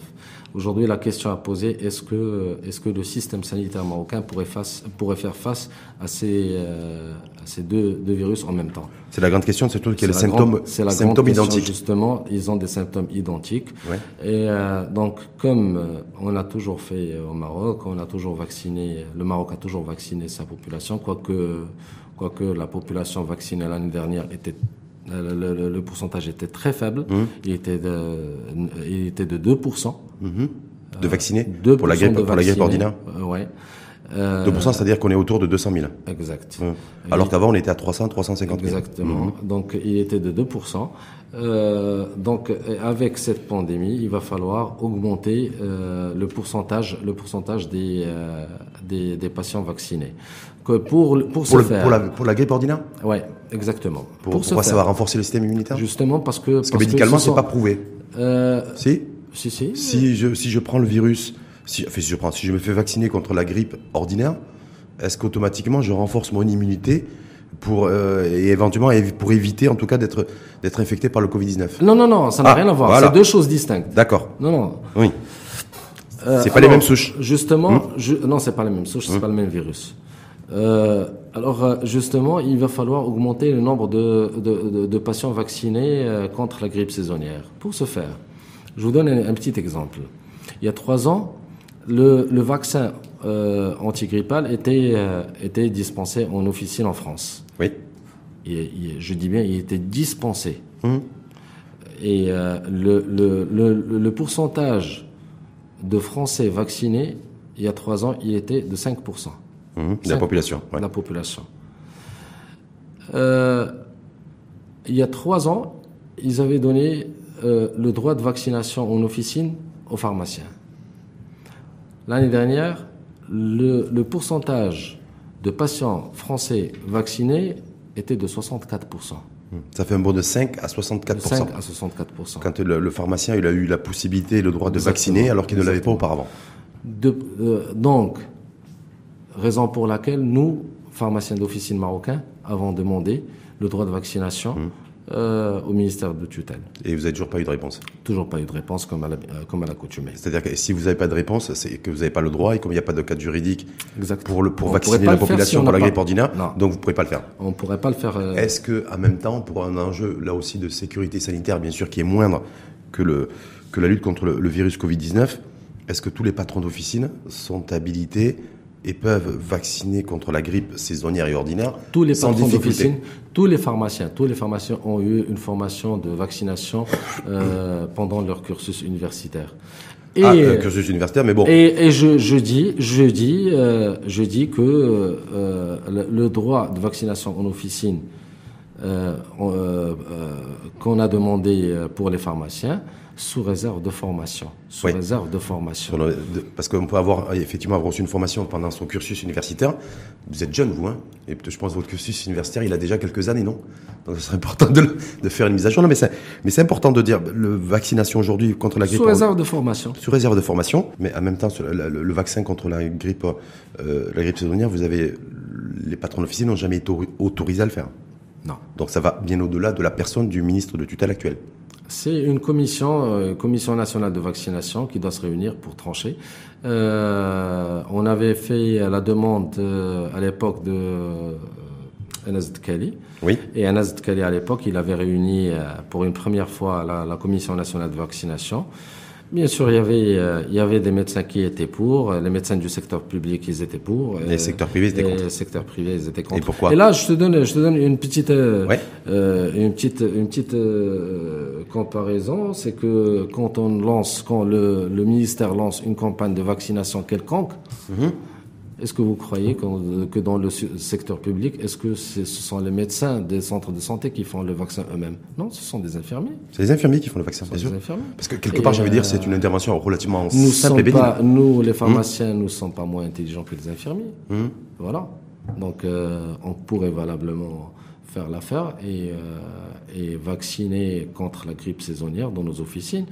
Aujourd'hui, la question à poser, est-ce que, est-ce que le système sanitaire marocain pourrait, face, pourrait faire face à ces, euh, à ces deux, deux, virus en même temps? C'est la grande question, c'est surtout qu'il y a les symptômes, c'est la symptômes identiques. Justement, ils ont des symptômes identiques. Ouais. Et euh, donc, comme euh, on a toujours fait au Maroc, on a toujours vacciné, le Maroc a toujours vacciné sa population, quoique, quoique la population vaccinée l'année dernière était le, pourcentage était très faible. Mmh. Il, était de, il était de 2%. Mmh. De vaccinés pour la grippe, pour la grippe ordinaire euh, Ouais. 2%, euh, c'est-à-dire qu'on est autour de 200 000. Exact. Mmh. Alors qu'avant, on était à 300, 350 000. Exactement. Donc, il était de 2%. Euh, donc, avec cette pandémie, il va falloir augmenter euh, le pourcentage, le pourcentage des, euh, des, des, patients vaccinés. Que pour pour, pour, faire, pour, la, pour la grippe ordinaire. Ouais, exactement. Pour, pourquoi ça va renforcer le système immunitaire Justement parce que parce, que médicalement, c'est pas prouvé. Euh, si. Si si. Si je si je prends le virus, si, enfin, si je prends, si je me fais vacciner contre la grippe ordinaire, est-ce qu'automatiquement je renforce mon immunité pour euh, et éventuellement pour éviter en tout cas d'être d'être infecté par le Covid-19. Non non non, ça n'a ah, rien à voir. C'est deux choses distinctes. D'accord. Non non. Oui. Euh, c'est pas les mêmes souches. Justement, hmm je, non, c'est pas les mêmes souches, c'est hmm pas le même virus. Euh, alors euh, justement, il va falloir augmenter le nombre de, de, de, patients vaccinés euh, contre la grippe saisonnière. Pour ce faire, je vous donne un, un petit exemple. Il y a trois ans, le, le vaccin euh, antigrippal était, euh, était dispensé en officine en France. Oui. Et, je dis bien, il était dispensé. Hum. Et euh, le, le, le, le, pourcentage de Français vaccinés, il y a trois ans, il était de 5%. De la population. Ouais. La population. Euh, il y a trois ans, ils avaient donné euh, le droit de vaccination en officine aux pharmaciens. L'année dernière, le, pourcentage de patients français vaccinés était de 64%. Ça fait un bond de 5 à 64%. 5 à 64%. Quand le, pharmacien il a eu la possibilité et le droit de vacciner alors qu'il ne l'avait pas auparavant. Euh, donc, raison pour laquelle nous, pharmaciens d'officine marocains, avons demandé le droit de vaccination hum. Euh, au ministère de tutelle. Et vous n'avez toujours pas eu de réponse? Toujours pas eu de réponse comme à la, euh, comme à l'accoutumée. C'est-à-dire que si vous n'avez pas de réponse, c'est que vous n'avez pas le droit et comme il n'y a pas de cadre juridique pour, le, pour vacciner la population pour la grippe ordinaire, donc vous ne pourrez pas le faire. On ne pourrait pas le faire. Euh, Est-ce que, en même temps, pour un enjeu là aussi de sécurité sanitaire, bien sûr, qui est moindre que, le, que la lutte contre le, le virus Covid-19, est-ce que tous les patrons d'officine sont habilités et peuvent vacciner contre la grippe saisonnière et ordinaire tous les sans difficulté. Tous les pharmaciens, tous les pharmaciens ont eu une formation de vaccination euh, pendant leur cursus universitaire. Et, ah, euh, cursus universitaire, mais bon. Et, et je, je, dis, je dis, euh, je dis que le, droit de vaccination en officine qu'on a demandé pour les pharmaciens sous réserve de formation. Sous réserve de formation. Parce qu'on peut avoir effectivement avoir reçu une formation pendant son cursus universitaire. Vous êtes jeune, vous, hein Et je pense que votre cursus universitaire, il a déjà quelques années, non? Donc ce serait important de, de, faire une mise à jour. Non, mais c'est, important de dire, le vaccination aujourd'hui contre la grippe. Sous réserve de formation. Sous réserve de formation, mais en même temps, le, vaccin contre la grippe, euh, la grippe saisonnière, vous avez, les patrons d'officier n'ont jamais été autorisés à le faire. Non. Donc ça va bien au-delà de la personne du ministre de tutelle actuel. C'est une commission, euh, commission nationale de vaccination, qui doit se réunir pour trancher. Euh, on avait fait la demande euh, à l'époque de Anas Kali. Oui. Et Anas Kali, à l'époque, il avait réuni pour une première fois la, la commission nationale de vaccination. Bien sûr, il y avait euh, il y avait des médecins qui étaient pour, les médecins du secteur public ils étaient pour, les secteurs privés étaient contre. Les secteurs privés ils étaient contre. Et pourquoi? Et là, je te donne je te donne une petite euh, euh une petite une petite euh, comparaison, c'est que quand on lance quand le, le ministère lance une campagne de vaccination quelconque, mm est-ce que vous croyez que dans le secteur public, est-ce que ce sont les médecins des centres de santé qui font le vaccin eux-mêmes? Non, ce sont des infirmiers. C'est les infirmiers qui font le vaccin, bien sûr. Infirmiers. Parce que quelque part, j'avais dire, c'est une intervention relativement nous simple et pas, Nous, les pharmaciens, nous ne sommes pas moins intelligents que les infirmiers. Hum. Voilà. Donc, euh, on pourrait valablement faire l'affaire et, euh, et vacciner contre la grippe saisonnière dans nos officines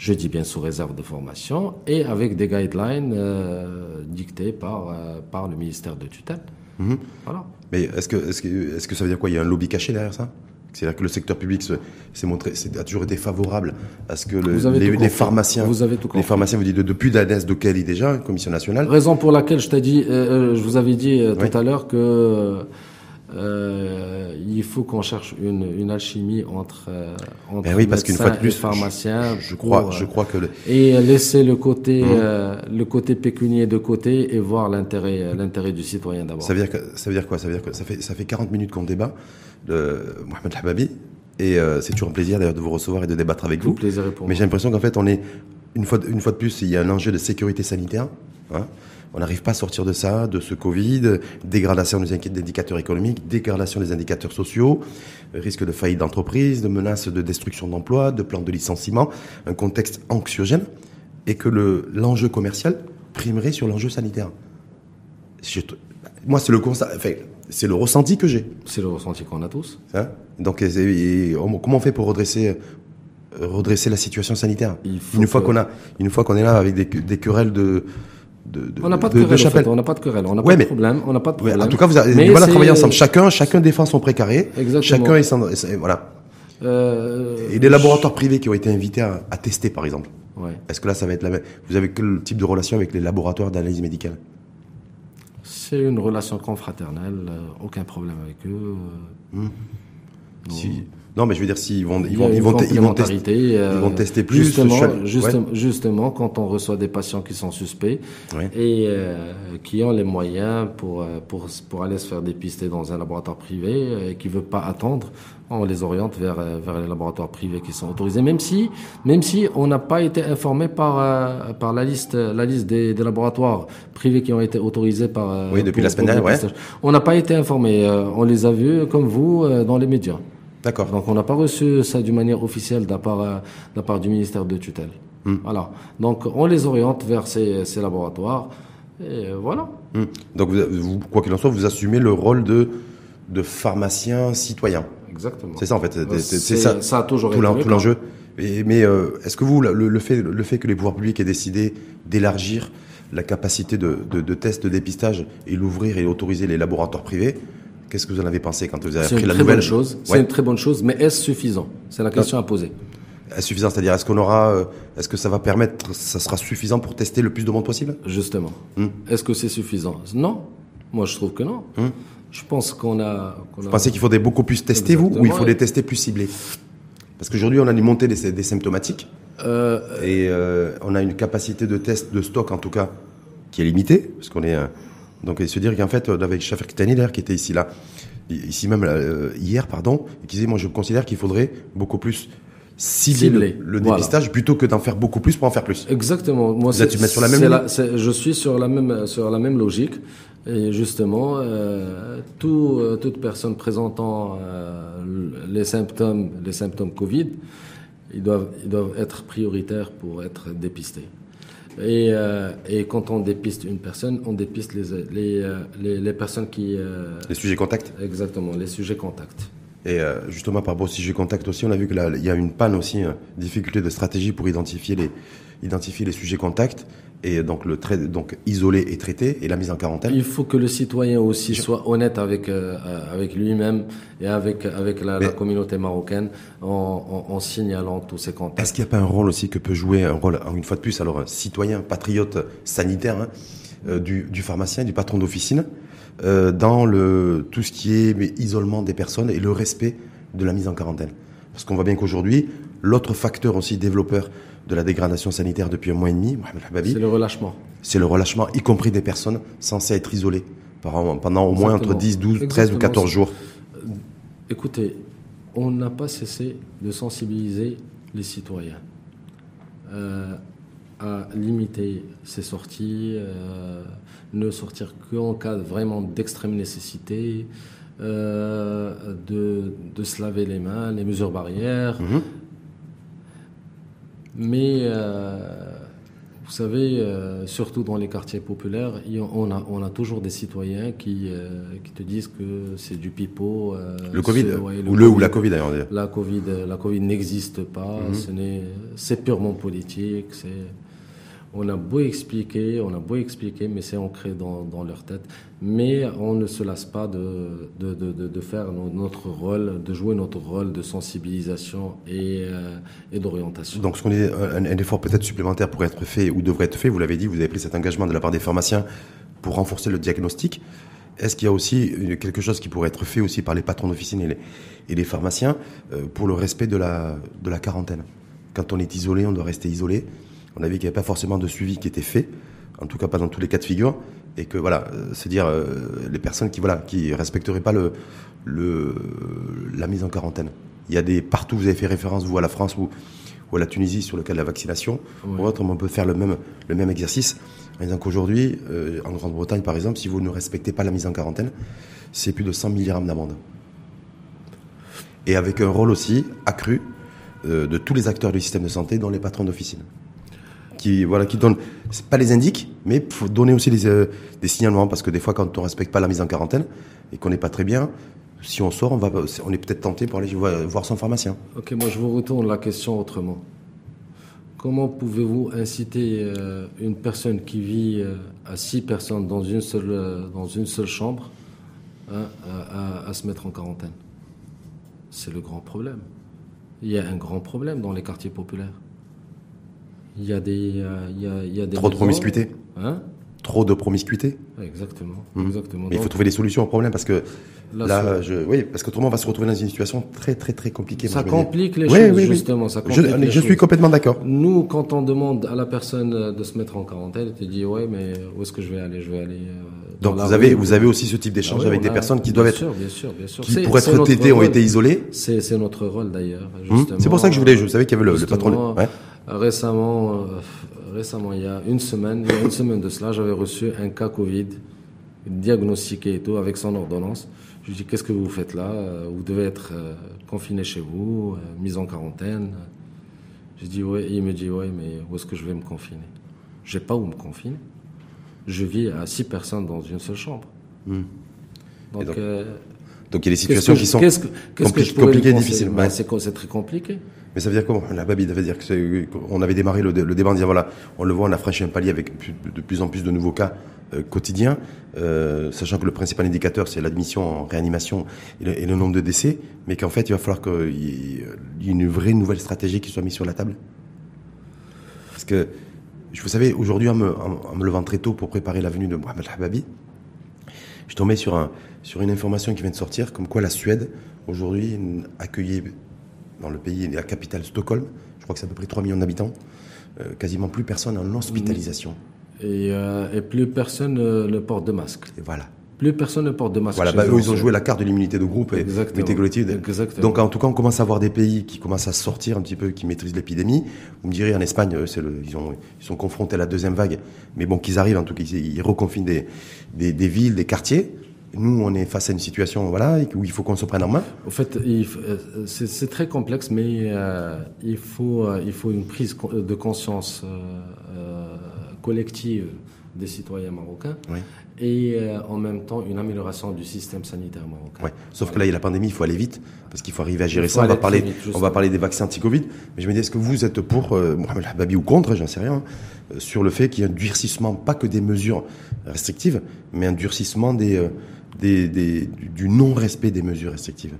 je dis bien sous réserve de formation, et avec des guidelines euh, dictés par, euh, par le ministère de tutelle. Mhm. Voilà. Mais est-ce que, est-ce, que, est-ce que ça veut dire quoi? Il y a un lobby caché derrière ça? C'est-à-dire que le secteur public s'est montré, a toujours été favorable à ce que les, pharmaciens, vous avez tout les pharmaciens, vous dites depuis l'ANES de Kelly déjà, commission nationale? Raison pour laquelle je t'ai dit, euh, je vous avais dit tout à l'heure que euh, il faut qu'on cherche une, une, alchimie entre, euh, entre ben oui, parce qu'une fois de plus, pharmaciens. Je, crois, je crois que le... et laisser le côté, mmh. euh, le côté pécunier de côté et voir l'intérêt, l'intérêt du citoyen d'abord. Ça veut dire que, ça veut dire quoi? Ça veut dire que ça fait, ça fait 40 minutes qu'on débat. Le Mohamed Hababi. Et euh, c'est toujours un plaisir d'ailleurs de vous recevoir et de débattre avec vous. Plaisir pour Mais j'ai l'impression qu'en fait, on est une fois, une fois de plus, il y a un enjeu de sécurité sanitaire. Hein on n'arrive pas à sortir de ça, de ce Covid, dégradation des indicateurs économiques, dégradation des indicateurs sociaux, risque de faillite d'entreprise, de menaces de destruction d'emplois, de plans de licenciement, un contexte anxiogène, et que l'enjeu commercial primerait sur l'enjeu sanitaire. moi, c'est le constat, enfin, c'est le ressenti que j'ai. C'est le ressenti qu'on a tous. Hein? Donc, comment on fait pour redresser redresser la situation sanitaire? Une fois qu'on a une fois qu'on est là avec des, des querelles de on n'a pas de, querelle, on n'a pas de querelle, on n'a pas de problème, on n'a pas de problème. en tout cas, vous avez voilà, travailler ensemble. Chacun, chacun défend son précaré. Exactement. Chacun est, voilà. Euh, et les laboratoires privés qui ont été invités à, tester, par exemple. Ouais. Est-ce que là, ça va être la même Vous avez quel type de relation avec les laboratoires d'analyse médicale? C'est une relation confraternelle, euh, aucun problème avec eux. Hum. Si, non, mais je veux dire, s'ils vont, ils vont, ils vont, ils vont, tester, ils vont tester plus. Justement, justement, justement, quand on reçoit des patients qui sont suspects et euh, qui ont les moyens pour, euh, pour, pour aller se faire dépister dans un laboratoire privé et qui veut pas attendre, on les oriente vers, euh, vers les laboratoires privés qui sont autorisés, même si, même si on n'a pas été informé par, par la liste, la liste des, des, laboratoires privés qui ont été autorisés par. Oui, depuis la semaine dernière, ouais. On n'a pas été informé. On les a vus, comme vous, dans les médias. D'accord. Donc on n'a pas reçu ça d'une manière officielle de la part, euh, de part du ministère de tutelle. Hmm. Voilà. Donc on les oriente vers ces, ces laboratoires. Et voilà. Hmm. Donc vous, quoi qu'il en soit, vous assumez le rôle de, de pharmacien citoyen. Exactement. C'est ça en fait. C'est ça. Ça a toujours tout l'enjeu. Mais euh, est-ce que vous, le, le, fait, le fait que les pouvoirs publics aient décidé d'élargir la capacité de, de, de test de dépistage et l'ouvrir et autoriser les laboratoires privés, Qu'est-ce que vous en avez pensé quand vous avez appris la nouvelle chose. C'est une très bonne chose, mais est-ce suffisant? C'est la question à poser. Est-ce suffisant? C'est-à-dire, est-ce qu'on aura, euh, est-ce que ça va permettre, ça sera suffisant pour tester le plus de monde possible? Justement. Hmm. Est-ce que c'est suffisant? Non. Moi, je trouve que non. Hmm. Je pense qu'on a. vous pensez qu'il faudrait beaucoup plus tester, vous, ou il faut les tester plus ciblés Parce qu'aujourd'hui, on a une montée des, des symptomatiques. Euh, et euh, on a une capacité de test, de stock en tout cas, qui est limitée, parce qu'on est donc, et se dire qu'en fait, avec Shafer d'air qui était ici là, ici même euh, hier, pardon, et qui disait, moi, je considère qu'il faudrait beaucoup plus cibler, le, dépistage plutôt que d'en faire beaucoup plus pour en faire plus. Exactement. Moi, Là, tu mets sur la même. je suis sur la même sur la même logique. Et justement, euh, tout, euh, toute personne présentant euh, les symptômes, les symptômes Covid, ils doivent, ils doivent être prioritaires pour être dépistés. Et, euh, et quand on dépiste une personne, on dépiste les, les, euh, les, les personnes qui... euh, Les sujets contacts. exactement, les sujets contacts. Et euh, justement, par rapport aux sujets contacts aussi, on a vu que là, il y a une panne aussi, euh, difficulté de stratégie pour identifier les, identifier les sujets contacts et donc le trait, donc isoler et traiter et la mise en quarantaine. Il faut que le citoyen aussi soit honnête avec, euh, avec lui-même et avec, avec la, communauté marocaine en, en, en signalant tous ces contacts. Est-ce qu'il n'y a pas un rôle aussi que peut jouer un rôle, une fois de plus, alors un citoyen, patriote, sanitaire, hein, euh, du, du pharmacien, du patron d'officine, euh, dans le, tout ce qui est mais, isolement des personnes et le respect de la mise en quarantaine? Parce qu'on voit bien qu'aujourd'hui, l'autre facteur aussi développeur de la dégradation sanitaire depuis un mois et demi, Mohamed Hababi, C'est le relâchement. c'est le relâchement, y compris des personnes censées être isolées pendant au moins entre Exactement. 10, 12, 13 ou Exactement. 14 jours. Écoutez, on n'a pas cessé de sensibiliser les citoyens euh, à limiter ces sorties, euh, ne sortir qu'en cas vraiment d'extrême nécessité, euh, de, de se laver les mains, les mesures barrières. Mhm. Mais euh, vous savez, euh, surtout dans les quartiers populaires, on a, on a toujours des citoyens qui, euh, qui te disent que c'est du pipeau. Le Covid, ouais, ou le ou la Covid d'ailleurs. la Covid, la Covid n'existe pas. Mhm. Ce n'est, c'est purement politique. C'est, on a beau expliquer, on a beau expliquer, mais c'est ancré dans, dans leur tête. Mais on ne se lasse pas de, de, de, de- faire no- notre rôle, de jouer notre rôle de sensibilisation et, euh, et d'orientation. Donc, ce qu'on est un, un effort peut-être supplémentaire pourrait être fait ou devrait être fait. Vous l'avez dit, vous avez pris cet engagement de la part des pharmaciens pour renforcer le diagnostic. Est-ce qu'il y a aussi quelque chose qui pourrait être fait aussi par les patrons d'officine et les, et les pharmaciens euh, pour le respect de la, de la quarantaine? Quand on est isolé, on doit rester isolé. On a vu qu'il n'y avait pas forcément de suivi qui était fait, en tout cas pas dans tous les cas de figure, et que voilà, euh, c'est-à-dire euh, les personnes qui voilà qui respecteraient pas le, le la mise en quarantaine. Il y a des partout, vous avez fait référence vous à la France ou, ou à la Tunisie sur le cas de la vaccination. Ouais. Pour autre, on peut faire le même le même exercice en disant qu'aujourd'hui, euh, en Grande-Bretagne par exemple, si vous ne respectez pas la mise en quarantaine, c'est plus de 100 000 dirhams d'amende. Et avec un rôle aussi accru euh, de tous les acteurs du système de santé, dont les patrons d'officine qui voilà qui c'est pas les indiquent mais faut donner aussi des, euh, des signalements parce que des fois quand on respecte pas la mise en quarantaine et qu'on n'est pas très bien si on sort on va on est peut-être tenté pour aller voir son pharmacien Ok, moi je vous retourne la question autrement. Comment pouvez-vous inciter euh, une personne qui vit euh, à six personnes dans une seule, dans une seule chambre hein, à se mettre en quarantaine? C'est le grand problème. Il y a un grand problème dans les quartiers populaires. Il y a des, euh, il y a, il y a des trop de promiscuité Hein? Trop de promiscuité Exactement, exactement. mais il faut trouver des solutions au problème parce que là, là je oui parce qu'autrement on va se retrouver dans une situation très très très compliquée ça dis. complique les Oui, choses, oui, oui. justement. Ça je, je suis choses. complètement d'accord Nous, quand on demande à la personne euh, de se mettre en quarantaine, elle te dit ouais, mais où est-ce que je vais aller? Je vais aller. euh, donc vous avez vous ou- avez aussi ce type Ah d'échange oui, avec des personnes qui bien doivent être sûr, bien sûr, bien sûr. qui pour être tétés ont été isolés C'est notre rôle d'ailleurs. Justement. c'est pour ça que je voulais je savais qu'il y avait le, le patron ouais. Récemment, euh, récemment, il y a une semaine, il y a une semaine de cela, j'avais reçu un cas Covid, diagnostiqué et tout, avec son ordonnance. Je lui dis qu'est-ce que vous faites là? Euh, Vous devez être euh, confiné chez vous, mis en quarantaine. J'ai dit ouais. Il me dit ouais, mais où est-ce que je vais me confiner? J'ai pas où me confiner. Je vis à six personnes dans une seule chambre. Hum. Donc, donc, euh, donc il y a des situations que qui je- sont qu'est-ce que, je compliquées difficiles, co- c'est très compliqué. Mais ça veut dire Babi, ça veut dire que c'est- on avait démarré le, débat en disant voilà, on le voit, on a franchi un palier avec de plus en plus de nouveaux cas euh, quotidiens, euh, sachant que le principal indicateur c'est l'admission en réanimation et le, nombre de décès, mais qu'en fait il va falloir qu'il y ait une vraie nouvelle stratégie qui soit mise sur la table. Parce que, vous savez, aujourd'hui en me, levant très tôt pour préparer la venue de Mohamed Hababi, je tombais sur, sur une information qui vient de sortir, comme quoi la Suède, aujourd'hui, accueillait dans le pays, la capitale Stockholm, je crois que c'est à peu près 3 millions d'habitants, euh, quasiment plus personne en hospitalisation. Et, euh, et plus personne ne, ne porte de masque. Et voilà. plus personne ne porte de masque. Voilà, bah, eux, ils ont joué la carte de l'immunité de groupe et l'immunité collective. Exactement. Donc, en tout cas, on commence à voir des pays qui commencent à sortir un petit peu, qui maîtrisent l'épidémie. Vous me direz, en Espagne, le, ils, ont, ils sont confrontés à la deuxième vague, mais bon, qu'ils arrivent, en tout cas, ils, ils reconfinent des, des, des villes, des quartiers. Nous, on est face à une situation voilà, où il faut qu'on se prenne en main. Au fait, euh, c'est très complexe, mais euh, il, faut, euh, il faut une prise de conscience euh, collective des citoyens marocains Oui. et en même temps une amélioration du système sanitaire marocain. Ouais. Sauf que là, il y a la pandémie, il faut aller vite, parce qu'il faut arriver à gérer ça. On va, parler, très vite, on justement. va parler des vaccins anti-Covid. Mais je me dis, est-ce que vous êtes pour, euh, Mohamed Hababi ou contre, j'en sais rien, euh, sur le fait qu'il y ait un durcissement, pas que des mesures restrictives, mais un durcissement des, des, des- du- non-respect des mesures restrictives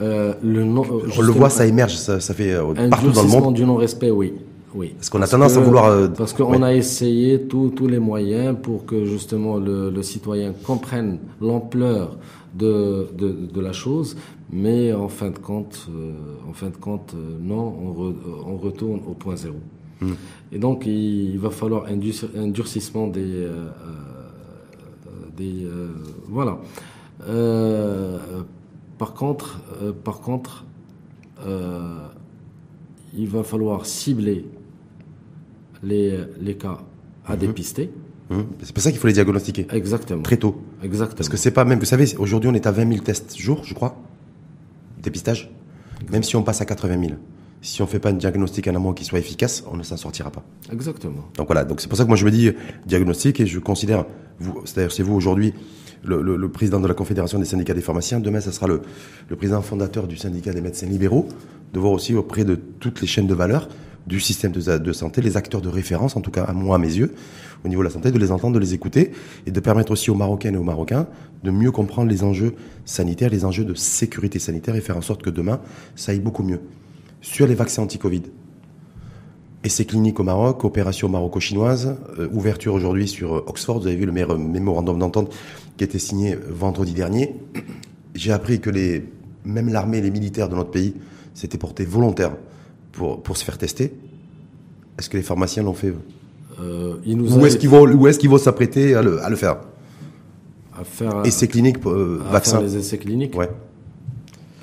Euh, le non- On le voit, ça émerge, ça, ça fait euh, un partout dans le durcissement monde. du non-respect, oui. oui. Parce qu'on a tendance à vouloir, euh, parce qu'on a essayé tous les moyens pour que justement le, le citoyen comprenne l'ampleur de, de, de la chose, mais en fin de compte, euh, en fin de compte, euh, non, on, re- on retourne au point zéro. Hmm. Et donc, il, il va falloir un, dur- un durcissement des, euh, euh, des euh, voilà. Euh, par contre, euh, par contre, il va falloir cibler les, les cas à dépister. Hum. C'est pour ça qu'il faut les diagnostiquer Exactement. très tôt. Exactement. Parce que c'est pas même, vous savez, aujourd'hui on est à 20 000 tests jour, je crois, dépistage. Même si on passe à 80 000, si on fait pas un diagnostic en amont qui soit efficace, on ne s'en sortira pas. Exactement. Donc voilà, donc c'est pour ça que moi je me dis diagnostic et je considère, c'est-à-dire c'est vous aujourd'hui le, le- le président de la Confédération des syndicats des pharmaciens, demain ça sera le, le président fondateur du syndicat des médecins libéraux, de voir aussi auprès de toutes les chaînes de valeur du système de, de santé, les acteurs de référence, en tout cas à moi, à mes yeux, au niveau de la santé, de les entendre, de les écouter et de permettre aussi aux Marocaines et aux Marocains de mieux comprendre les enjeux sanitaires, les enjeux de sécurité sanitaire et faire en sorte que demain ça aille beaucoup mieux. Sur les vaccins anti-Covid, Essai clinique au Maroc, opération maroco-chinoise, euh, ouverture aujourd'hui sur euh, Oxford. Vous avez vu le mé- mémorandum d'entente qui a été signé vendredi dernier. J'ai appris que les, même l'armée et les militaires de notre pays s'étaient portés volontaires pour, pour se faire tester. Est-ce que les pharmaciens l'ont fait Euh, il nous est-ce qu'ils vont, s'apprêter à le, à le faire? À faire, Essai clinique, euh, à vaccin. faire les essais cliniques? Ouais.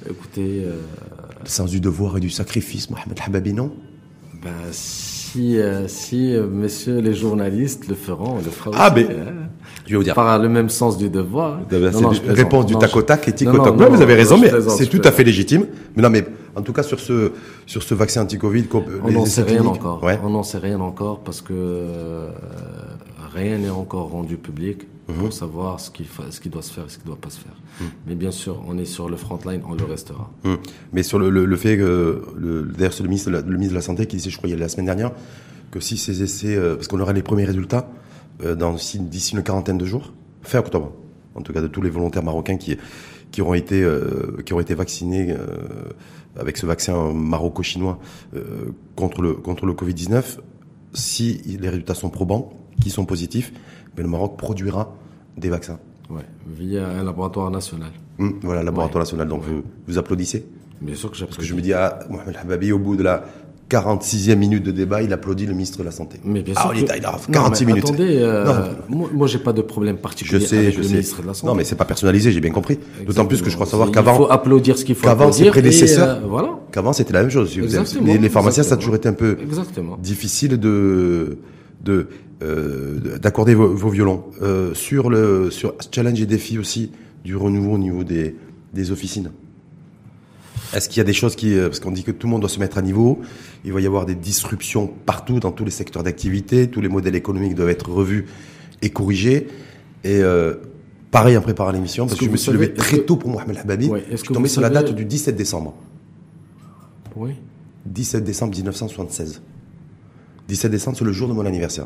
Écoutez, euh, Le sens du devoir et du sacrifice, Mohamed Hababi, non? Ben, si, euh, si euh, messieurs les journalistes le feront, on le fera Ah, aussi, mais- hein. Je vais vous dire. par le même sens du devoir. Non, non, une plaisante. réponse du tac au tac et tic Non, au tac. non, vous avez raison, mais c'est tout à fait légitime. Mais non, mais en tout cas sur ce sur ce vaccin anti-Covid, On n'en sait rien encore. Ouais. On n'en sait rien encore parce que euh, rien n'est encore rendu public Mhm. pour savoir ce qui, ce qui doit se faire et ce qui ne doit pas se faire. Mais bien sûr, on est sur le front line, on le restera. Hum. Mais sur le, le, le fait que, le, d'ailleurs, c'est le ministre, de la, le ministre de la Santé qui disait, je crois, il y a la semaine dernière, que si ces essais, euh, parce qu'on aura les premiers résultats euh, d'ici une quarantaine de jours, fin octobre, en tout cas de tous les volontaires marocains qui, qui auront été, euh, qui auront été vaccinés euh, avec ce vaccin maroco-chinois contre le, contre le Covid-19, si les résultats sont probants, qui sont positifs, mais le Maroc produira des vaccins. Ouais, via un laboratoire national. Hum, voilà, laboratoire Ouais. national. Donc, vous, vous applaudissez Bien sûr que Parce que je me dis, ah, Mohamed Hababi, au bout de la 46e minute de débat, il applaudit le ministre de la Santé. Mais bien ah, sûr. est que- il a Non, 46 mais minutes. Attendez, euh, Non. moi, moi j'ai pas de problème Je particulier sais, avec je le sais. ministre de la Santé. Non, mais c'est pas personnalisé, j'ai bien compris. D'autant plus que je crois savoir Il qu'avant, faut applaudir ce qu'il faut qu'avant, ses prédécesseurs- euh, voilà. qu'avant, c'était la même chose. Exactement, Les, les pharmaciens, ça a toujours été un peu Exactement. difficile de, de, euh, d'accorder vos, vos violons. Euh, sur le, sur challenge et défi aussi du renouveau au niveau des, des officines. Est-ce qu'il y a des choses qui, euh, parce qu'on dit que tout le monde doit se mettre à niveau, il va y avoir des disruptions partout dans tous les secteurs d'activité, tous les modèles économiques doivent être revus et corrigés. Et euh, pareil en préparant l'émission, parce que, que je me suis levé savez- très que- tôt pour Mohamed Hababi. Ouais, je suis tombé sur la date du 17 décembre. Oui. 17 décembre 1976. 17 décembre, c'est le jour de mon anniversaire.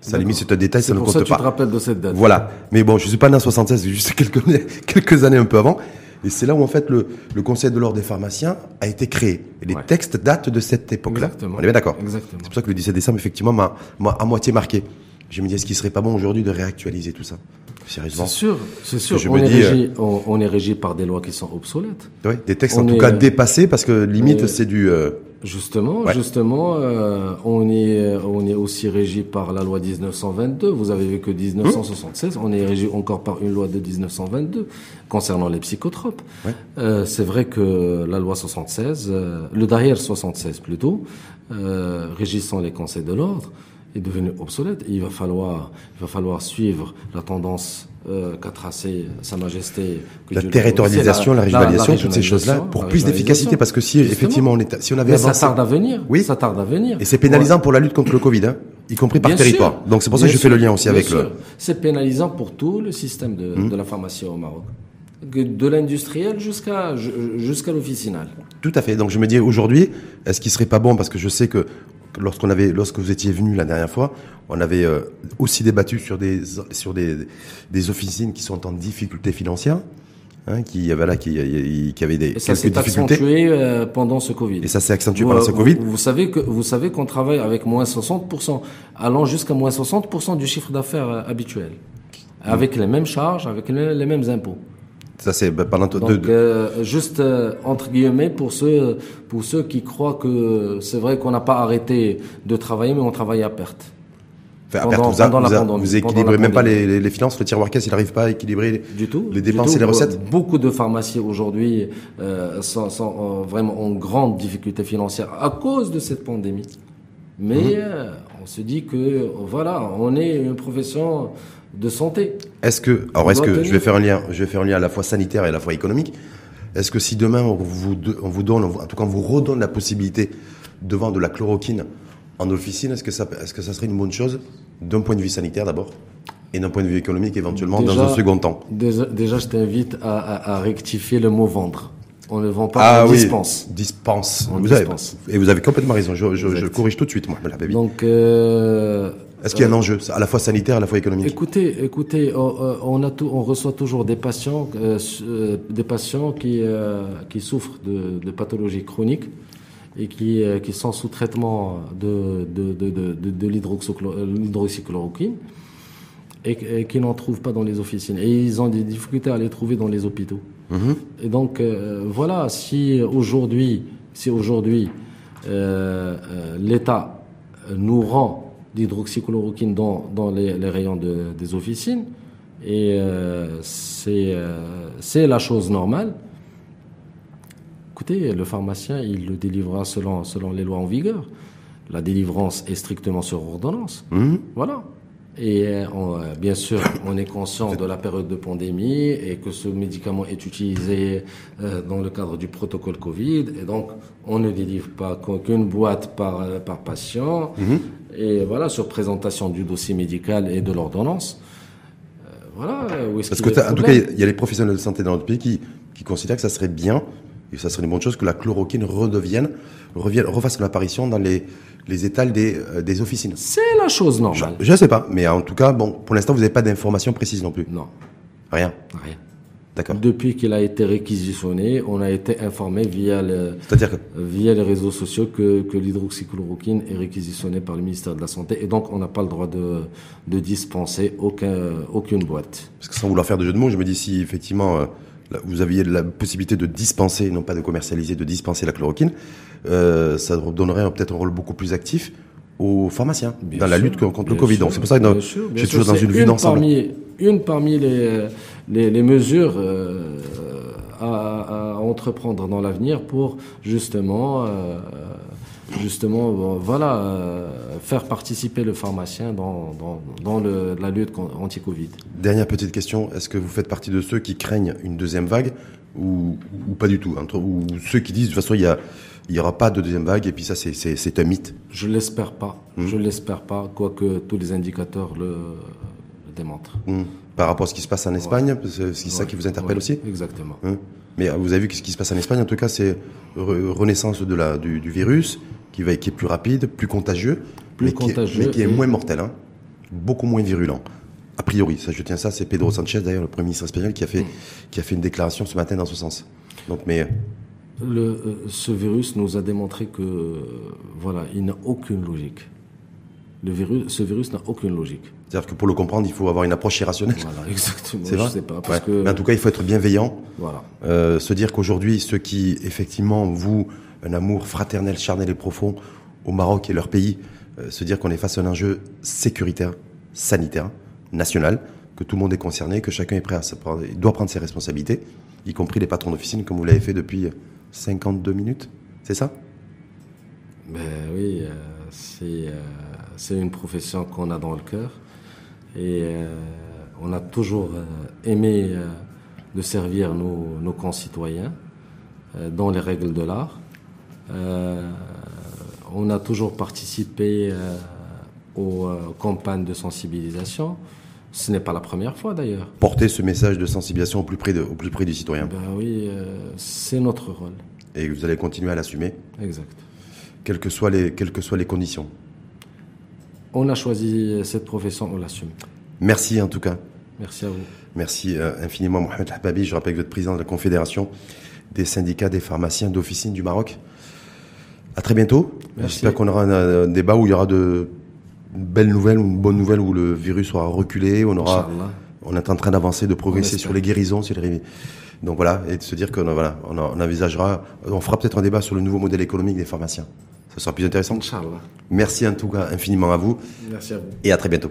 Ça, limite, c'est un détail, ça ne pour compte ça que tu pas. te rappelles de cette date. Voilà. Mais bon, je suis pas né en 76, c'est juste quelques, quelques années un peu avant. Et c'est là où, en fait, le, le Conseil de l'ordre des pharmaciens a été créé. Et les Ouais. textes datent de cette époque-là. Exactement. On est bien d'accord Exactement. C'est pour ça que le 17 décembre, effectivement, m'a à moitié marqué. Je me dis, est-ce qu'il serait pas bon aujourd'hui de réactualiser tout ça Sérieusement. C'est sûr, c'est sûr. On, est régi, on, est régi par des lois qui sont obsolètes. Oui, des textes en tout cas dépassés parce que limite c'est du. Justement, justement, euh, on est on est aussi régi par la loi 1922. Vous avez vu que 1976, on est régi encore par une loi de 1922 concernant les psychotropes. Euh, c'est vrai que la loi 76, euh, le derrière 76 plutôt, euh, régissant les conseils de l'ordre, est devenu obsolète. Il va falloir il va falloir suivre la tendance euh, qu'a tracé Sa Majesté. La territorialisation, la, régionalisation, toutes ces choses-là, pour plus d'efficacité, parce que si effectivement on est, si on avait Mais ça tarde à venir. Oui. Ça tarde à venir. Et c'est pénalisant pour la lutte contre le Covid, hein, y compris par territoire. Donc c'est pour ça que je fais le lien aussi avec le. C'est pénalisant pour tout le système de, hum. de la pharmacie au Maroc de l'industriel jusqu'à jusqu'à l'officinal. Tout à fait. Donc je me dis aujourd'hui, est-ce qu'il serait pas bon parce que je sais que lorsqu'on avait, lorsque vous étiez venu la dernière fois, on avait euh, aussi débattu sur des sur des, des officines qui sont en difficulté financière. Hein, qui, voilà, qui, qui avait des et ça s'est accentué euh, pendant ce Covid. Et ça s'est accentué pendant ce Covid. Vous, savez que vous savez qu'on travaille avec moins 60%, allant jusqu'à moins 60% du chiffre d'affaires euh, habituel, avec les mêmes charges, avec les mêmes impôts. Ça c'est bah, pendant Donc, euh, juste euh, entre guillemets pour ceux pour ceux qui croient que c'est vrai qu'on n'a pas arrêté de travailler, mais on travaille à perte. Enfin, pendant, à perte, vous, vous, vous équilibrez même pas les, les, finances, le tiroir caisse, il n'arrive pas à équilibrer du tout, les dépenses et les recettes. Beaucoup de pharmacies aujourd'hui euh, sont, sont euh, vraiment en grande difficulté financière à cause de cette pandémie. Mais euh, on se dit que voilà, on est une profession de santé. Est-ce que, alors est-ce que je vais faire un lien, je vais faire un lien à la fois sanitaire et à la fois économique. Est-ce que si demain on vous, on vous donne, en tout cas on vous redonne la possibilité de vendre de la chloroquine en officine, est-ce que ça, est-ce que ça serait une bonne chose d'un point de vue sanitaire d'abord et d'un point de vue économique éventuellement dans un second temps? déjà, je t'invite à, rectifier le mot vendre. On ne vend pas, ah, on oui. dispense. Dispense. vous dispense. Avez, et vous avez complètement raison. Je, je, corrige tout de suite, moi, la baby. Donc, euh, est-ce qu'il y a un enjeu, à la fois sanitaire, à la fois économique? Écoutez, écoutez, on, a tout, on reçoit toujours des patients, euh, euh, des patients qui euh, qui souffrent de, de, pathologies chroniques et qui qui sont sous traitement de de de de, de l'hydroxychloroquine et, qui n'en trouvent pas dans les officines et ils ont des difficultés à les trouver dans les hôpitaux. Mm-hmm. Et donc voilà, si aujourd'hui, si aujourd'hui l'État nous rend d'hydroxychloroquine dans, dans les, rayons des officines. Et euh, euh, c'est la chose normale. Écoutez, le pharmacien, il le délivrera selon, selon les lois en vigueur. La délivrance est strictement sur ordonnance. Mmh. Voilà. Et euh, euh, bien sûr, on est conscient de la période de pandémie et que ce médicament est utilisé euh, dans le cadre du protocole Covid. Et donc, on ne délivre pas qu'une boîte par, par patient. Mhm. Et voilà, sur présentation du dossier médical et de l'ordonnance. voilà. Où Parce que, en tout cas, il y a les professionnels de santé dans notre pays qui, qui considèrent que ça serait bien et ça serait une bonne chose que la chloroquine redevienne, revienne, refasse son apparition dans les, les étals des, euh, des officines. C'est la chose normale. Je ne sais pas, mais en tout cas, bon, pour l'instant, vous n'avez pas d'informations précises non plus. Non. Rien. Rien. D'accord. Depuis qu'il a été réquisitionné, on a été informé via, le, via les réseaux sociaux que, que l'hydroxychloroquine est réquisitionnée par le ministère de la Santé et donc on n'a pas le droit de, de dispenser aucun, aucune boîte. Parce que sans vouloir faire de jeu de mots, je me dis si effectivement euh, vous aviez la possibilité de dispenser, non pas de commercialiser, de dispenser la chloroquine, euh, ça donnerait peut-être un rôle beaucoup plus actif aux pharmaciens dans la lutte contre le Covid. Donc c'est pour ça que je suis toujours dans une vue d'ensemble. une parmi les, les, les mesures euh, à, à, entreprendre dans l'avenir pour justement euh, justement, voilà, euh, faire participer le pharmacien dans, dans, dans le, la lutte anti-Covid. Dernière petite question, est-ce que vous faites partie de ceux qui craignent une deuxième vague ou, ou pas du tout entre, Ou ceux qui disent, de toute façon, il y a il n'y aura pas de deuxième vague et puis ça c'est un mythe? Je l'espère pas. Hmm. Je l'espère pas, quoique tous les indicateurs le, démontrent. Hmm. Par rapport à ce qui se passe en Espagne, c'est ça qui vous interpelle aussi? Exactement. Hmm. Mais vous avez vu ce qui se passe en Espagne, en tout cas, c'est renaissance de la, du, du virus, qui, va, qui est plus rapide, plus contagieux, plus mais, contagieux qui est, mais qui est moins mortel, hein, beaucoup moins virulent. A priori, ça je tiens ça, c'est Pedro Sanchez d'ailleurs, le Premier ministre espagnol, qui a fait, qui a fait une déclaration ce matin dans ce sens. Donc, mais le, euh, ce virus nous a démontré que voilà, il n'a aucune logique. Le virus, ce virus n'a aucune logique. C'est-à-dire que pour le comprendre, il faut avoir une approche irrationnelle. Voilà, exactement. C'est vrai Je sais pas. Parce Ouais. que, Mais en tout cas, il faut être bienveillant. voilà. Euh, se dire qu'aujourd'hui, ceux qui, effectivement, vouent un amour fraternel, charnel et profond au Maroc et leur pays, euh, se dire qu'on est face à un enjeu sécuritaire, sanitaire, national, que tout le monde est concerné, que chacun est prêt à se prendre, doit prendre ses responsabilités, y compris les patrons d'officine, comme vous l'avez fait depuis 52 minutes. C'est ça? Ben oui, euh, c'est euh, c'est une profession qu'on a dans le cœur et on a toujours aimé de servir nos, concitoyens dans les règles de l'art. Euh, on a toujours participé euh, aux euh, campagnes de sensibilisation. Ce n'est pas la première fois d'ailleurs. Porter ce message de sensibilisation au plus près, de- au plus près du citoyen. Ben oui, euh, c'est notre rôle. Et vous allez continuer à l'assumer, Exact. quelles que soient les, quelles que soient les conditions. On a choisi cette profession, on l'assume. Merci en tout cas. Merci à vous. Merci euh, infiniment, Mohamed Hababi. Je rappelle que vous êtes président de la Confédération des syndicats des pharmaciens d'officine du Maroc. À très bientôt. J'espère qu'on aura un, un débat où il y aura de belles nouvelles ou une bonne nouvelle où le virus aura reculé. On aura, Inch'Allah. on est en train d'avancer, de progresser sur les guérisons, sur les donc voilà, et de se dire qu'on voilà, on, on envisagera, on fera peut-être un débat sur le nouveau modèle économique des pharmaciens. Ça sera plus intéressant. Inch'Allah. Merci en tout cas infiniment à vous Merci à vous. et à très bientôt.